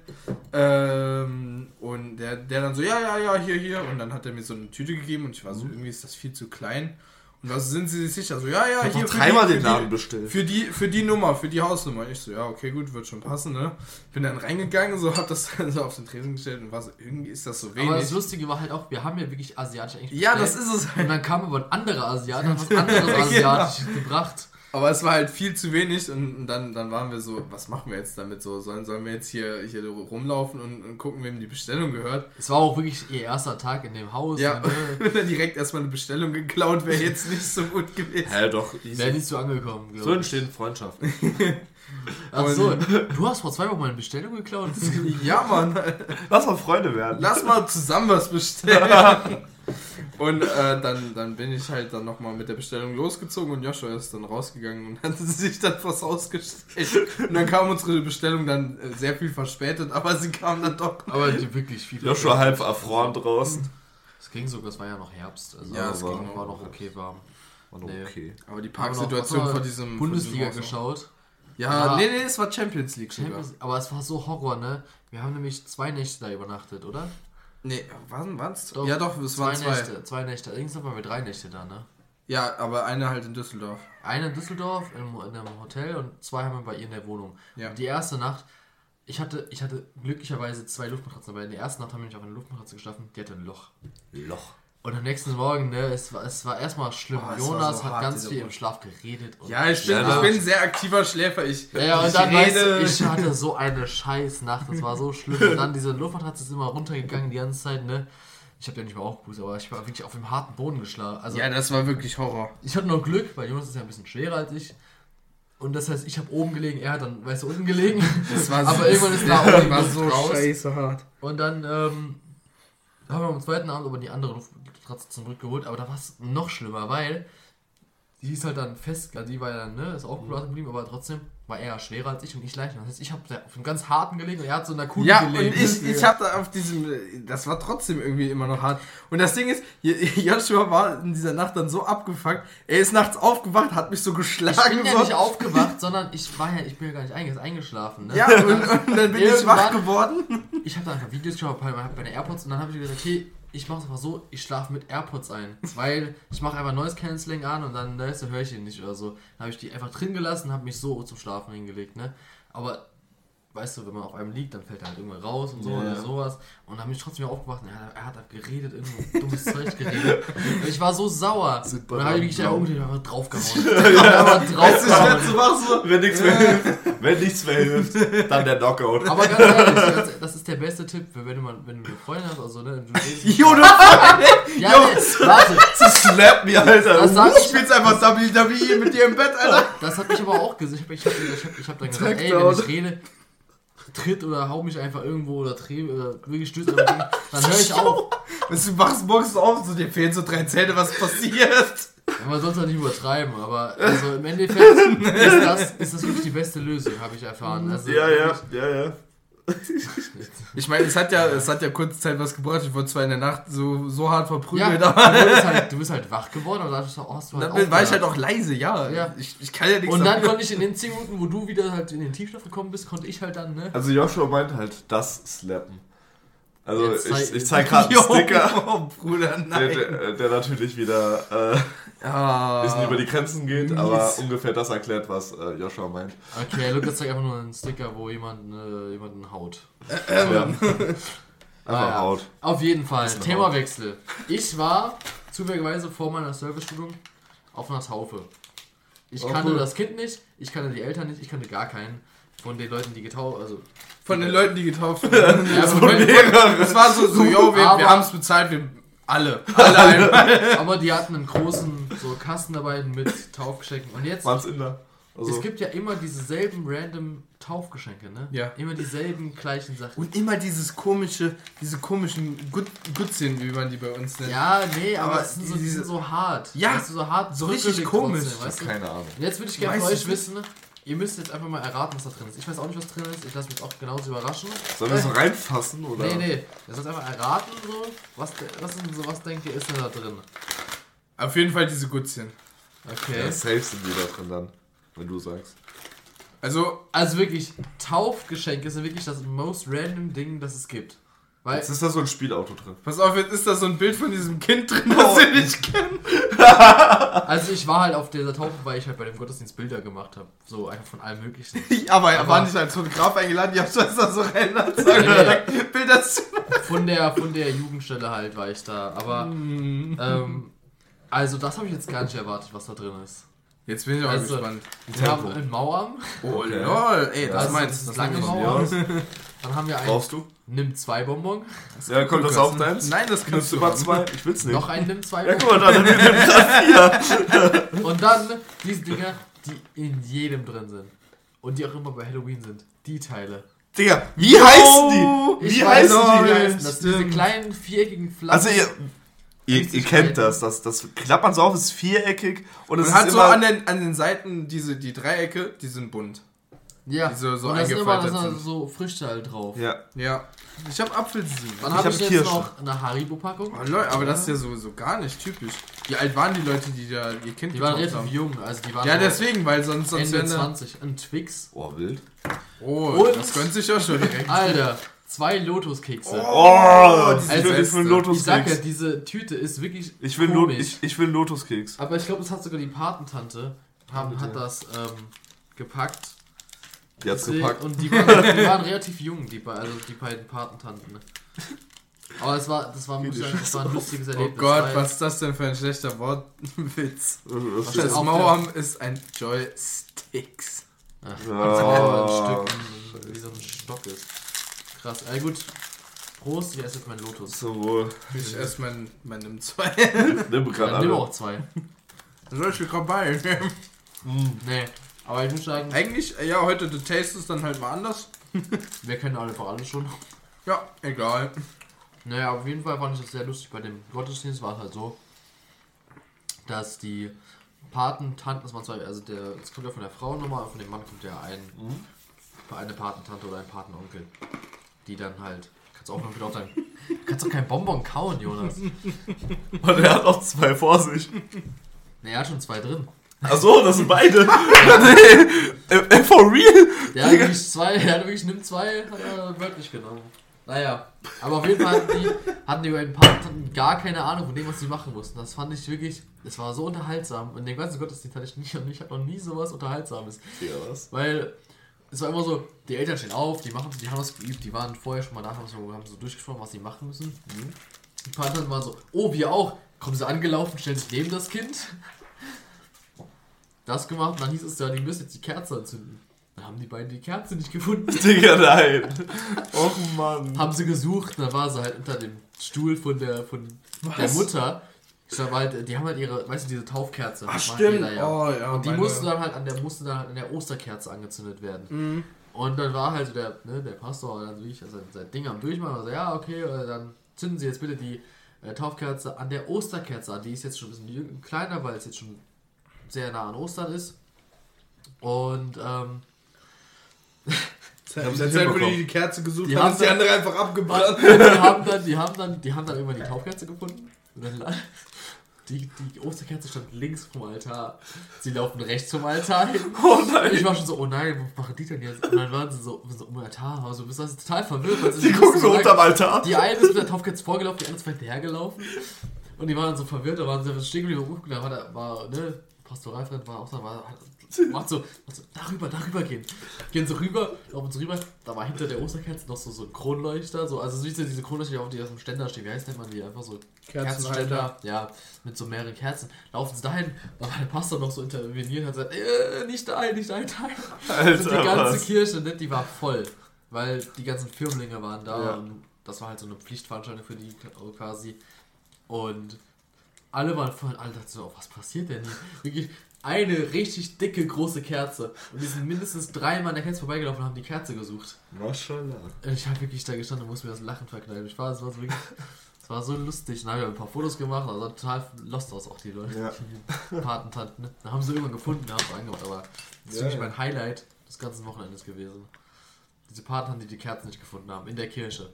Ähm, und der, der dann so, ja, ja, ja, hier, hier. Und dann hat er mir so eine Tüte gegeben und ich war so, irgendwie ist das viel zu klein. Und was sind Sie sich sicher? So, ja, ja, Ich hier dreimal die, den Namen die, bestellt. für die, für die Nummer, für die Hausnummer. Ich so, ja, okay, gut, wird schon passen, ne? Bin dann reingegangen, so hab das [laughs] so auf den Tresen gestellt und war so, irgendwie ist das so wenig. Aber das Lustige war halt auch, wir haben ja wirklich asiatisch eigentlich ja, das bestellt. ist es Und halt. dann kam aber ein anderer Asiat und hat was anderes [laughs] Genau. Asiatisches gebracht. Aber es war halt viel zu wenig und, und dann, dann waren wir so, was machen wir jetzt damit so? Sollen, sollen wir jetzt hier, hier rumlaufen und, und gucken, wem die Bestellung gehört? Es war auch wirklich ihr erster Tag in dem Haus. Ja, Ne? [laughs] wenn dann direkt erstmal eine Bestellung geklaut, wäre jetzt nicht so gut gewesen. Hä, doch. Wäre nicht so angekommen. glaub So ich. entstehen Freundschaften. [laughs] Ach so, du hast vor zwei Wochen meine Bestellung geklaut. [laughs] Ja, Mann. Lass mal Freunde werden. Lass mal zusammen was bestellen. Und äh, dann, dann bin ich halt dann nochmal mit der Bestellung losgezogen und Joshua ist dann rausgegangen und [laughs] hat sich dann vors Haus gestellt. Und dann kam unsere Bestellung dann äh, sehr viel verspätet, aber sie kam dann doch. Aber die wirklich viel. Joshua halb erfroren draußen. Es ging sogar, es war ja noch Herbst. Also Ja, es es ging war noch. noch okay warm. War Nee. okay. Aber die noch- Parksituation war vor diesem Bundesliga diesem geschaut. Ja, Ja. nee, nee, es war Champions League sogar. Champions, aber es war so Horror, ne? Wir haben nämlich zwei Nächte da übernachtet, oder? Nee, waren? Doch, ja, doch, es zwei waren zwei. Nächte. Zwei Nächte. Irgendwann waren wir drei Nächte da, ne? Ja, aber eine halt in Düsseldorf. Eine in Düsseldorf im, in einem Hotel und zwei haben wir bei ihr in der Wohnung. Ja. Und die erste Nacht, ich hatte, ich hatte glücklicherweise zwei Luftmatratzen, aber in der ersten Nacht haben wir nicht auf einer Luftmatratze geschlafen, die hatte ein Loch. Loch. Und am nächsten Morgen, ne, es war, es war erstmal schlimm. Oh, Jonas so hat hart, ganz viel im. Schlaf geredet. Und Ja, ich bin, Ja, ich bin ein sehr aktiver Schläfer. Ich, Ja, ja, und ich dann weißt du, rede. ich hatte so [laughs] eine Scheißnacht, das war so schlimm. Und dann diese Luftmatratze ist immer runtergegangen die ganze Zeit, ne. Ich habe ja nicht mehr aufgepustet, aber ich war wirklich auf dem harten Boden geschlagen. Also ja, das war wirklich Horror. ich hatte noch Glück, weil Jonas ist ja ein bisschen schwerer als ich. Und das heißt, ich habe oben gelegen, er hat dann, weißt du, unten gelegen. Das war Aber irgendwann ist [laughs] da die war so raus. scheiße hart. Und dann ähm, haben wir am zweiten Abend aber die andere Luftmatratze zurückgeholt, aber da war es noch schlimmer, weil die ist halt dann fest, die war ja dann, ne, ist auch cool geblieben, aber trotzdem war er ja schwerer als ich und ich leichter. Das heißt, ich habe auf dem ganz harten gelegen und er hat so in der Kugel Ja, und gelegen. ich, ich hab da auf diesem, das war trotzdem irgendwie immer noch hart. Und das Ding ist, [laughs] Joshua war in dieser Nacht dann so abgefuckt, er ist nachts aufgewacht, hat mich so geschlagen. ich bin ja nicht aufgewacht, sondern ich war ja, ich bin ja gar nicht einge eingeschlafen. Ne? Ja, und, und dann bin ich wach geworden. Ich habe da einfach Videos geschaut bei, bei den AirPods und dann habe ich gesagt, okay, ich mache es einfach so, ich schlafe mit AirPods ein. [laughs] Weil ich mache einfach Noise Cancelling an und dann du, höre ich ihn nicht oder so. Dann habe ich die einfach drin gelassen, habe mich so zum Schlafen hingelegt, ne? Aber weißt du, wenn man auf einem liegt, dann fällt er halt irgendwann raus und so Ja, oder ja. sowas. Und dann bin ich trotzdem wieder aufgewacht und er, er hat halt geredet, irgendein dummes Zeug geredet. Und ich war so sauer. [laughs] Super und dann habe ich mich einfach umgedreht und [laughs] einfach draufgehauen. einfach draufgehauen. du wach so. Wenn nichts mehr hilft, wenn nichts mehr hilft, dann der Knockout. Aber ganz ehrlich, [laughs] das ist der beste Tipp, für wenn du mal, wenn du eine Freundin hast, also ne, du Jo, du Ja, nee, warte, Slap me, Alter. das sag du ich, spielst einfach WWE mit dir im Bett, Alter. das hat mich aber auch gesehen. Ich habe ich hab, ich hab dann gesagt, ey, wenn ich rede, tritt oder hau mich einfach irgendwo oder dreh oder wirklich stößt gegen, dann höre ich auf. [laughs] Weißt du, wachst morgens auf, so dir fehlen so drei Zähne, was passiert? Ja, Man soll es halt nicht übertreiben, aber also im Endeffekt [laughs] ist das, ist das wirklich die beste Lösung, habe ich erfahren. Also, Ja, ja, ja, ja. Ich meine, es hat ja, es hat ja kurze Zeit was gebracht. Ich wurde zwar in der Nacht so, so hart Ja, verprügelt, du, aber bist halt, du bist halt wach geworden, aber dadurch hast du halt dann war ich halt auch leise, ja. Ja. Ich, ich kann ja nichts Und dann konnte ich in den 10 Minuten, wo du wieder halt in den Tiefschlaf gekommen bist, konnte ich halt dann, ne? Also Joshua meint halt das Slappen. Also Jetzt ich, ich zeig gerade einen Sticker, [laughs] Oh, Bruder, der, der, der natürlich wieder äh, Ah. ein bisschen über die Grenzen geht, mies. aber ungefähr das erklärt, was äh, Joshua meint. Okay, Lukas zeigt einfach nur einen Sticker, wo jemand äh, jemanden haut. Ja. Einfach Naja. haut. Auf jeden Fall, Themawechsel. Ich war zufälligerweise vor meiner Serviceschulung auf einer Taufe. Ich Oh, kannte cool. das Kind nicht, ich kannte die Eltern nicht, ich kannte gar keinen von den Leuten, die getauft also Von den Leuten, die getauft [laughs] wurden. Ja, So. Es war so, so yo, wir, wir haben es bezahlt, wir alle. Alle [laughs] aber die hatten einen großen so Kasten dabei mit Taufgeschenken. Und jetzt, Waren's Inder? Also, es gibt ja immer dieselben random Taufgeschenke, ne? Ja. Immer dieselben gleichen Sachen. Und immer dieses komische, diese komischen Gut Gutzchen, wie man die bei uns nennt. Ja, nee, aber, Aber es sind so, die diese- sind so hart. Ja, weißt du, so hart so richtig komisch. Trotzdem, weißt du? keine Ahnung. Und jetzt würde ich gerne von euch wissen, ihr müsst jetzt einfach mal erraten, was da drin ist. Ich weiß auch nicht, was drin ist. Ich lasse mich auch genauso überraschen. Sollen wir so reinfassen oder? Nee, nee. Ihr sollt einfach erraten, so. Was, was, so, was denkt ihr, ist denn da drin? Auf jeden Fall diese Gutzchen. Okay. Ja, safe sind die da drin dann, wenn du sagst. Also, Also wirklich, Taufgeschenke sind wirklich das most random Ding, das es gibt. Weil, Jetzt ist da so ein Spielauto drin. pass auf, jetzt ist da so ein Bild von diesem Kind drin, Oh. das wir nicht kennen. [laughs] also ich war halt auf dieser Taufe, weil ich halt bei dem Gottesdienst Bilder gemacht habe. So einfach von allem möglichen. [laughs] Aber er Aber- war nicht als Fotograf eingeladen, die haben schon da so Ränder Nee, [laughs] Bilder zu. Von der, von der Jugendstelle halt war ich da. Aber, Mhm. ähm, also das habe ich jetzt gar nicht erwartet, was da drin ist. Jetzt bin ich auch Also, gespannt. Wir haben einen Mauerarm, Oh Okay. lol, ey, das das meinst ist du. das Das lange nehme ich Mauer. mir. dann haben wir einen Brauchst du? Nimm 2 Bonbon, Ja, kommt das auch deins? Nein, das kannst Nimmst du mal zwei? Ich will's nicht. noch ein Nimm 2 Ja, guck Bonbon. mal, dann nimm das vier. [laughs] Und dann diese Dinger, die in jedem drin sind. Und die auch immer bei Halloween sind. Die Teile. Digga, wie heißen die? Wie heißen die. Das sind diese kleinen viereckigen Flaschen. Also ihr, ihr, kennt das, das, das klappt man so auf, ist viereckig und es Und ist hat so immer... an den, an den Seiten diese, die Dreiecke, die sind bunt. ja, die so- so und da sind immer eingefaltet sind so Früchte halt drauf. ja, Ja. Ich habe Apfelsinen. Dann Ich habe hab ich, jetzt Kirsche. noch eine Haribo-Packung. Oh, Leute, aber das ist ja sowieso gar nicht typisch. Wie alt waren die Leute, die da ihr Kind Die waren getauft relativ haben? jung. Also die waren Ja, deswegen, weil sonst, sonst Ende wären da- 20. Ein Twix. oh, wild. Oh, Und- das gönnt sich ja schon direkt. Alter, zwei Lotuskekse. Oh, die die sind sind beste. für einen Ich sag ja, Lotuskeks. diese Tüte ist wirklich Ich will, Lo komisch. ich, ich will Lotuskeks. Aber ich glaube, das hat sogar die Patentante haben, hat das ähm, gepackt. Die hat's Sie- gepackt. Und die waren, die [laughs] waren relativ jung, die, also die beiden Patentanten. Aber es war, das war, muss ich sagen, das war ein lustiges Oh Erlebnis. Gott, weil- was ist das denn für ein schlechter Wortwitz? Das Das Mauern ist ein Joysticks. Ach, Ah. ein Stück, wie so ein Stock ist. Krass. Äh, gut. Prost, ich esse jetzt meinen Lotus. so wohl. Ich esse mein, mein nimm zwei. [laughs] Nimm gerade Dann nimm auch zwei. Soll ich Kabal nehmen? Nee. Aber ich muss sagen, Eigentlich, äh, ja, heute The Taste ist dann halt mal anders. [laughs] wir kennen alle einfach alle schon. Ja, egal. Naja, auf jeden Fall fand ich das sehr lustig. Bei dem Gottesdienst war es halt so, dass die Patentanten, das waren zwei, also der, das kommt ja von der Frau nochmal, von dem Mann kommt ja ein, eine Patentante oder ein Patenonkel, die dann halt, kannst auch noch wieder auf dein, kannst doch kein Bonbon kauen, Jonas. [laughs] Und er hat auch zwei vor sich. Ne, er hat schon zwei drin. Achso, das sind beide. [laughs] nee, äh, äh, for real? Der hat wirklich zwei, er hat wirklich nimmt zwei, hat er wörtlich genommen. Naja, aber auf jeden Fall hatten die, hatten die beiden Patentanten gar keine Ahnung von dem, was sie machen mussten. Das fand ich wirklich, das war so unterhaltsam. Und den ganzen Gottesdienst hatte ich nie, und ich hatte noch nie sowas Unterhaltsames. Ja, was? Weil es war immer so, die Eltern stehen auf, die machen die haben das geübt, die waren vorher schon mal da, haben so, haben so durchgesprochen, was sie machen müssen. Die Patentanten waren so, oh, wir auch. Kommen sie angelaufen, stellen sich neben das Kind. Das gemacht, und dann hieß es ja, die müssen jetzt die Kerze anzünden. Dann haben die beiden die Kerze nicht gefunden. [laughs] Digga, nein. Och Mann. haben sie gesucht, da war sie halt unter dem Stuhl von der von der? Mutter. Ich glaube halt, die haben halt ihre, weißt du, diese Taufkerze. Ach, stimmt. jeder ja. Oh, ja. Und die musste dann halt an der musste dann halt an der Osterkerze angezündet werden. Mhm. Und dann war halt so der, ne, der Pastor dann wie ich also sein Ding am Durchmachen, also ja, okay, äh, dann zünden Sie jetzt bitte die äh, Taufkerze an der Osterkerze an. Die ist jetzt schon ein bisschen kleiner, weil es jetzt schon sehr nah an Ostern ist. Und ähm, Haben wo hinbekommen. die Kerze gesucht Die haben, die dann- andere einfach abgebrannt. [laughs] die haben dann, die haben dann, die haben dann irgendwann die Taufkerze gefunden. Und dann die, die Osterkerze stand links vom Altar. Sie laufen rechts vom Altar hin. [laughs] Oh nein. ich war schon so, oh nein, was machen die denn jetzt? Und dann waren sie so, so um den Altar, also bist du total verwirrt. Weil sie Die nicht gucken so unterm Altar. Die eine ist mit der Taufkerze vorgelaufen, die andere ist hinterhergelaufen. Und die waren so verwirrt, da waren sie stehen geblieben. Da war, der, war ne, Pastoralfreund war auch da, war, macht so, macht so, darüber, darüber gehen. Gehen so rüber, laufen so rüber, da war hinter der Osterkerze noch so, so ein Kronleuchter, so, also siehst du diese Kronleuchter, die auf die dem Ständer stehen, wie heißt nennt man die? Einfach so Kerzenständer, ja, mit so mehreren Kerzen. Laufen sie dahin, da war der Pastor noch so interveniert, hat gesagt, äh, nicht dahin, nicht dahin, dahin. Und die ganze was? Kirche, ne, die war voll, weil die ganzen Firmlinge waren da Ja. und das war halt so eine Pflichtveranstaltung für die quasi. Und alle waren voll, alle dachten so, oh, was passiert denn hier? Wirklich eine richtig dicke, große Kerze. Und die sind mindestens dreimal an der Kerze vorbeigelaufen und haben die Kerze gesucht. Maschallah. Und ich habe wirklich da gestanden und musste mir das Lachen verkneifen. Ich war, es war so wirklich, es war so lustig. Dann habe ich ein paar Fotos gemacht, also total lost aus auch die Leute, Ja. die Patentanten. Ne? Da haben sie irgendwann gefunden, haben sie angemacht, aber das ist Ja, wirklich mein Highlight des ganzen Wochenendes gewesen. Diese Patentanten, die die Kerzen nicht gefunden haben, in der Kirche.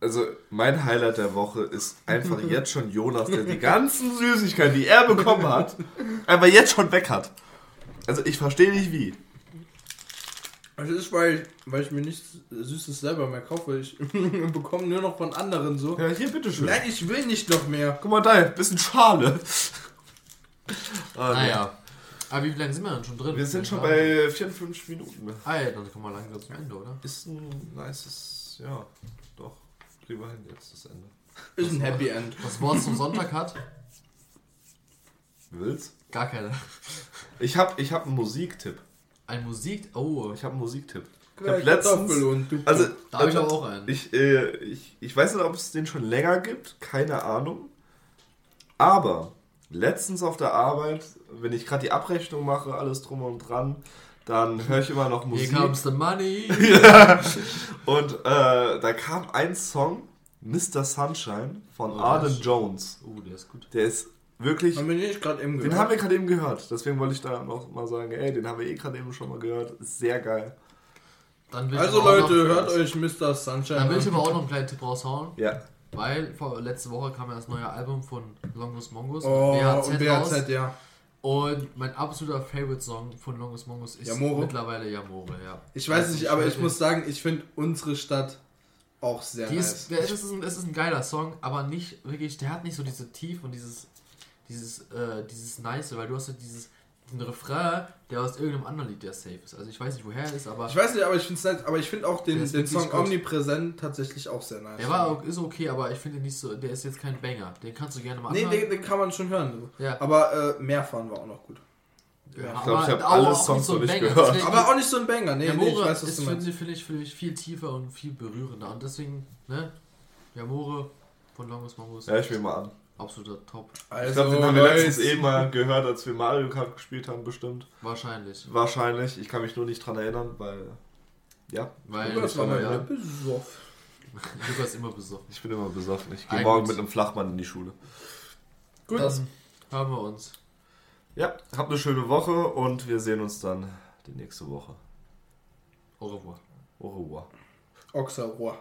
Also, mein Highlight der Woche ist einfach [laughs] jetzt schon Jonas, der die ganzen Süßigkeiten, die er bekommen hat, einfach jetzt schon weg hat. Also, ich verstehe nicht wie. Das ist, weil, weil ich mir nichts Süßes selber mehr kaufe. Ich [laughs] bekomme nur noch von anderen so. Ja, hier, bitteschön. Nein, ich will nicht noch mehr. Guck mal da, bisschen Schale. Ah, nee. Naja. Aber wie lange sind wir denn schon drin? Wir sind schon bei 54 Minuten. Ah ja, dann kommen wir langsam zum Ende, oder? Ist ein nices, ja, hin jetzt das Ende. Ist ein Happy End. Was Wort zum Sonntag hat? Willst? Gar keine. Ich hab, ich hab einen Musiktipp. Ein Musik. Oh, Ich hab einen Musiktipp. Ich hab letztens, also, da habe ich aber auch einen. Ich, äh, ich, ich weiß nicht, ob es den schon länger gibt, keine Ahnung. Aber letztens auf der Arbeit, wenn ich gerade die Abrechnung mache, alles drum und dran, dann höre ich immer noch Here Musik. comes the money. [laughs] Und äh, da kam ein Song, Mr. Sunshine von Oh, Arden Jones. Oh, der ist gut. Der ist wirklich. haben wir nicht gerade eben Den gehört. haben wir gerade eben gehört. Deswegen wollte ich da noch mal sagen, ey, den haben wir eh gerade eben schon mal gehört. Sehr geil. Dann will ich Also Leute, hört euch Mr. Sunshine Dann will ich aber auch noch einen kleinen Tipp raushauen. Ja. Weil vor, letzte Woche kam ja das neue Album von Longus Mongus Oh, BHZ und raus. BHZ, ja. Und mein absoluter Favorite-Song von Longus Mongus ist Yamore? mittlerweile Yamore, ja. Ich weiß nicht, aber ich muss sagen, ich finde unsere Stadt auch sehr Die nice. ist, der, es, ist ein, es ist ein geiler Song, aber nicht wirklich, der hat nicht so diese Tief und dieses, dieses, äh, dieses Nice, weil du hast ja dieses, ein Refrain, der aus irgendeinem anderen Lied, der safe ist. Also ich weiß nicht, woher er ist, aber Ich weiß nicht, aber ich finde nice, aber ich finde auch den, den Song gut. Omnipräsent tatsächlich auch sehr nice. der war auch, ist okay, aber ich finde ihn nicht so, der ist jetzt kein Banger. Den kannst du gerne mal Nee, den, den kann man schon hören. Ja. Aber äh, Mehrfahren war auch noch gut. Ja, Ich glaub, ich aber hab alle auch nicht Songs so nicht Banger, gehört. Aber auch nicht so ein Banger. Nee, nee, ich weiß, was ist, du finde meinst. ich, finde ich, finde ich, viel tiefer und viel berührender. Und deswegen, ne? Der Moore von Longus Mongus. Ja, ich will mal an. Absoluter Top. Also, Ich glaube, den haben wir letztens eben mal gehört, als wir Mario Kart gespielt haben, bestimmt. Wahrscheinlich. Wahrscheinlich. Ich kann mich nur nicht dran erinnern, weil. Ja, Weil Das war mal ja, wieder besoffen. [laughs] Lukas immer besoffen. ich bin immer besoffen. Ich gehe morgen mit einem Flachmann in die Schule. Gut. Dann haben wir uns. Ja, habt eine schöne Woche und wir sehen uns dann die nächste Woche. Au revoir. Au revoir. Auxerrohr.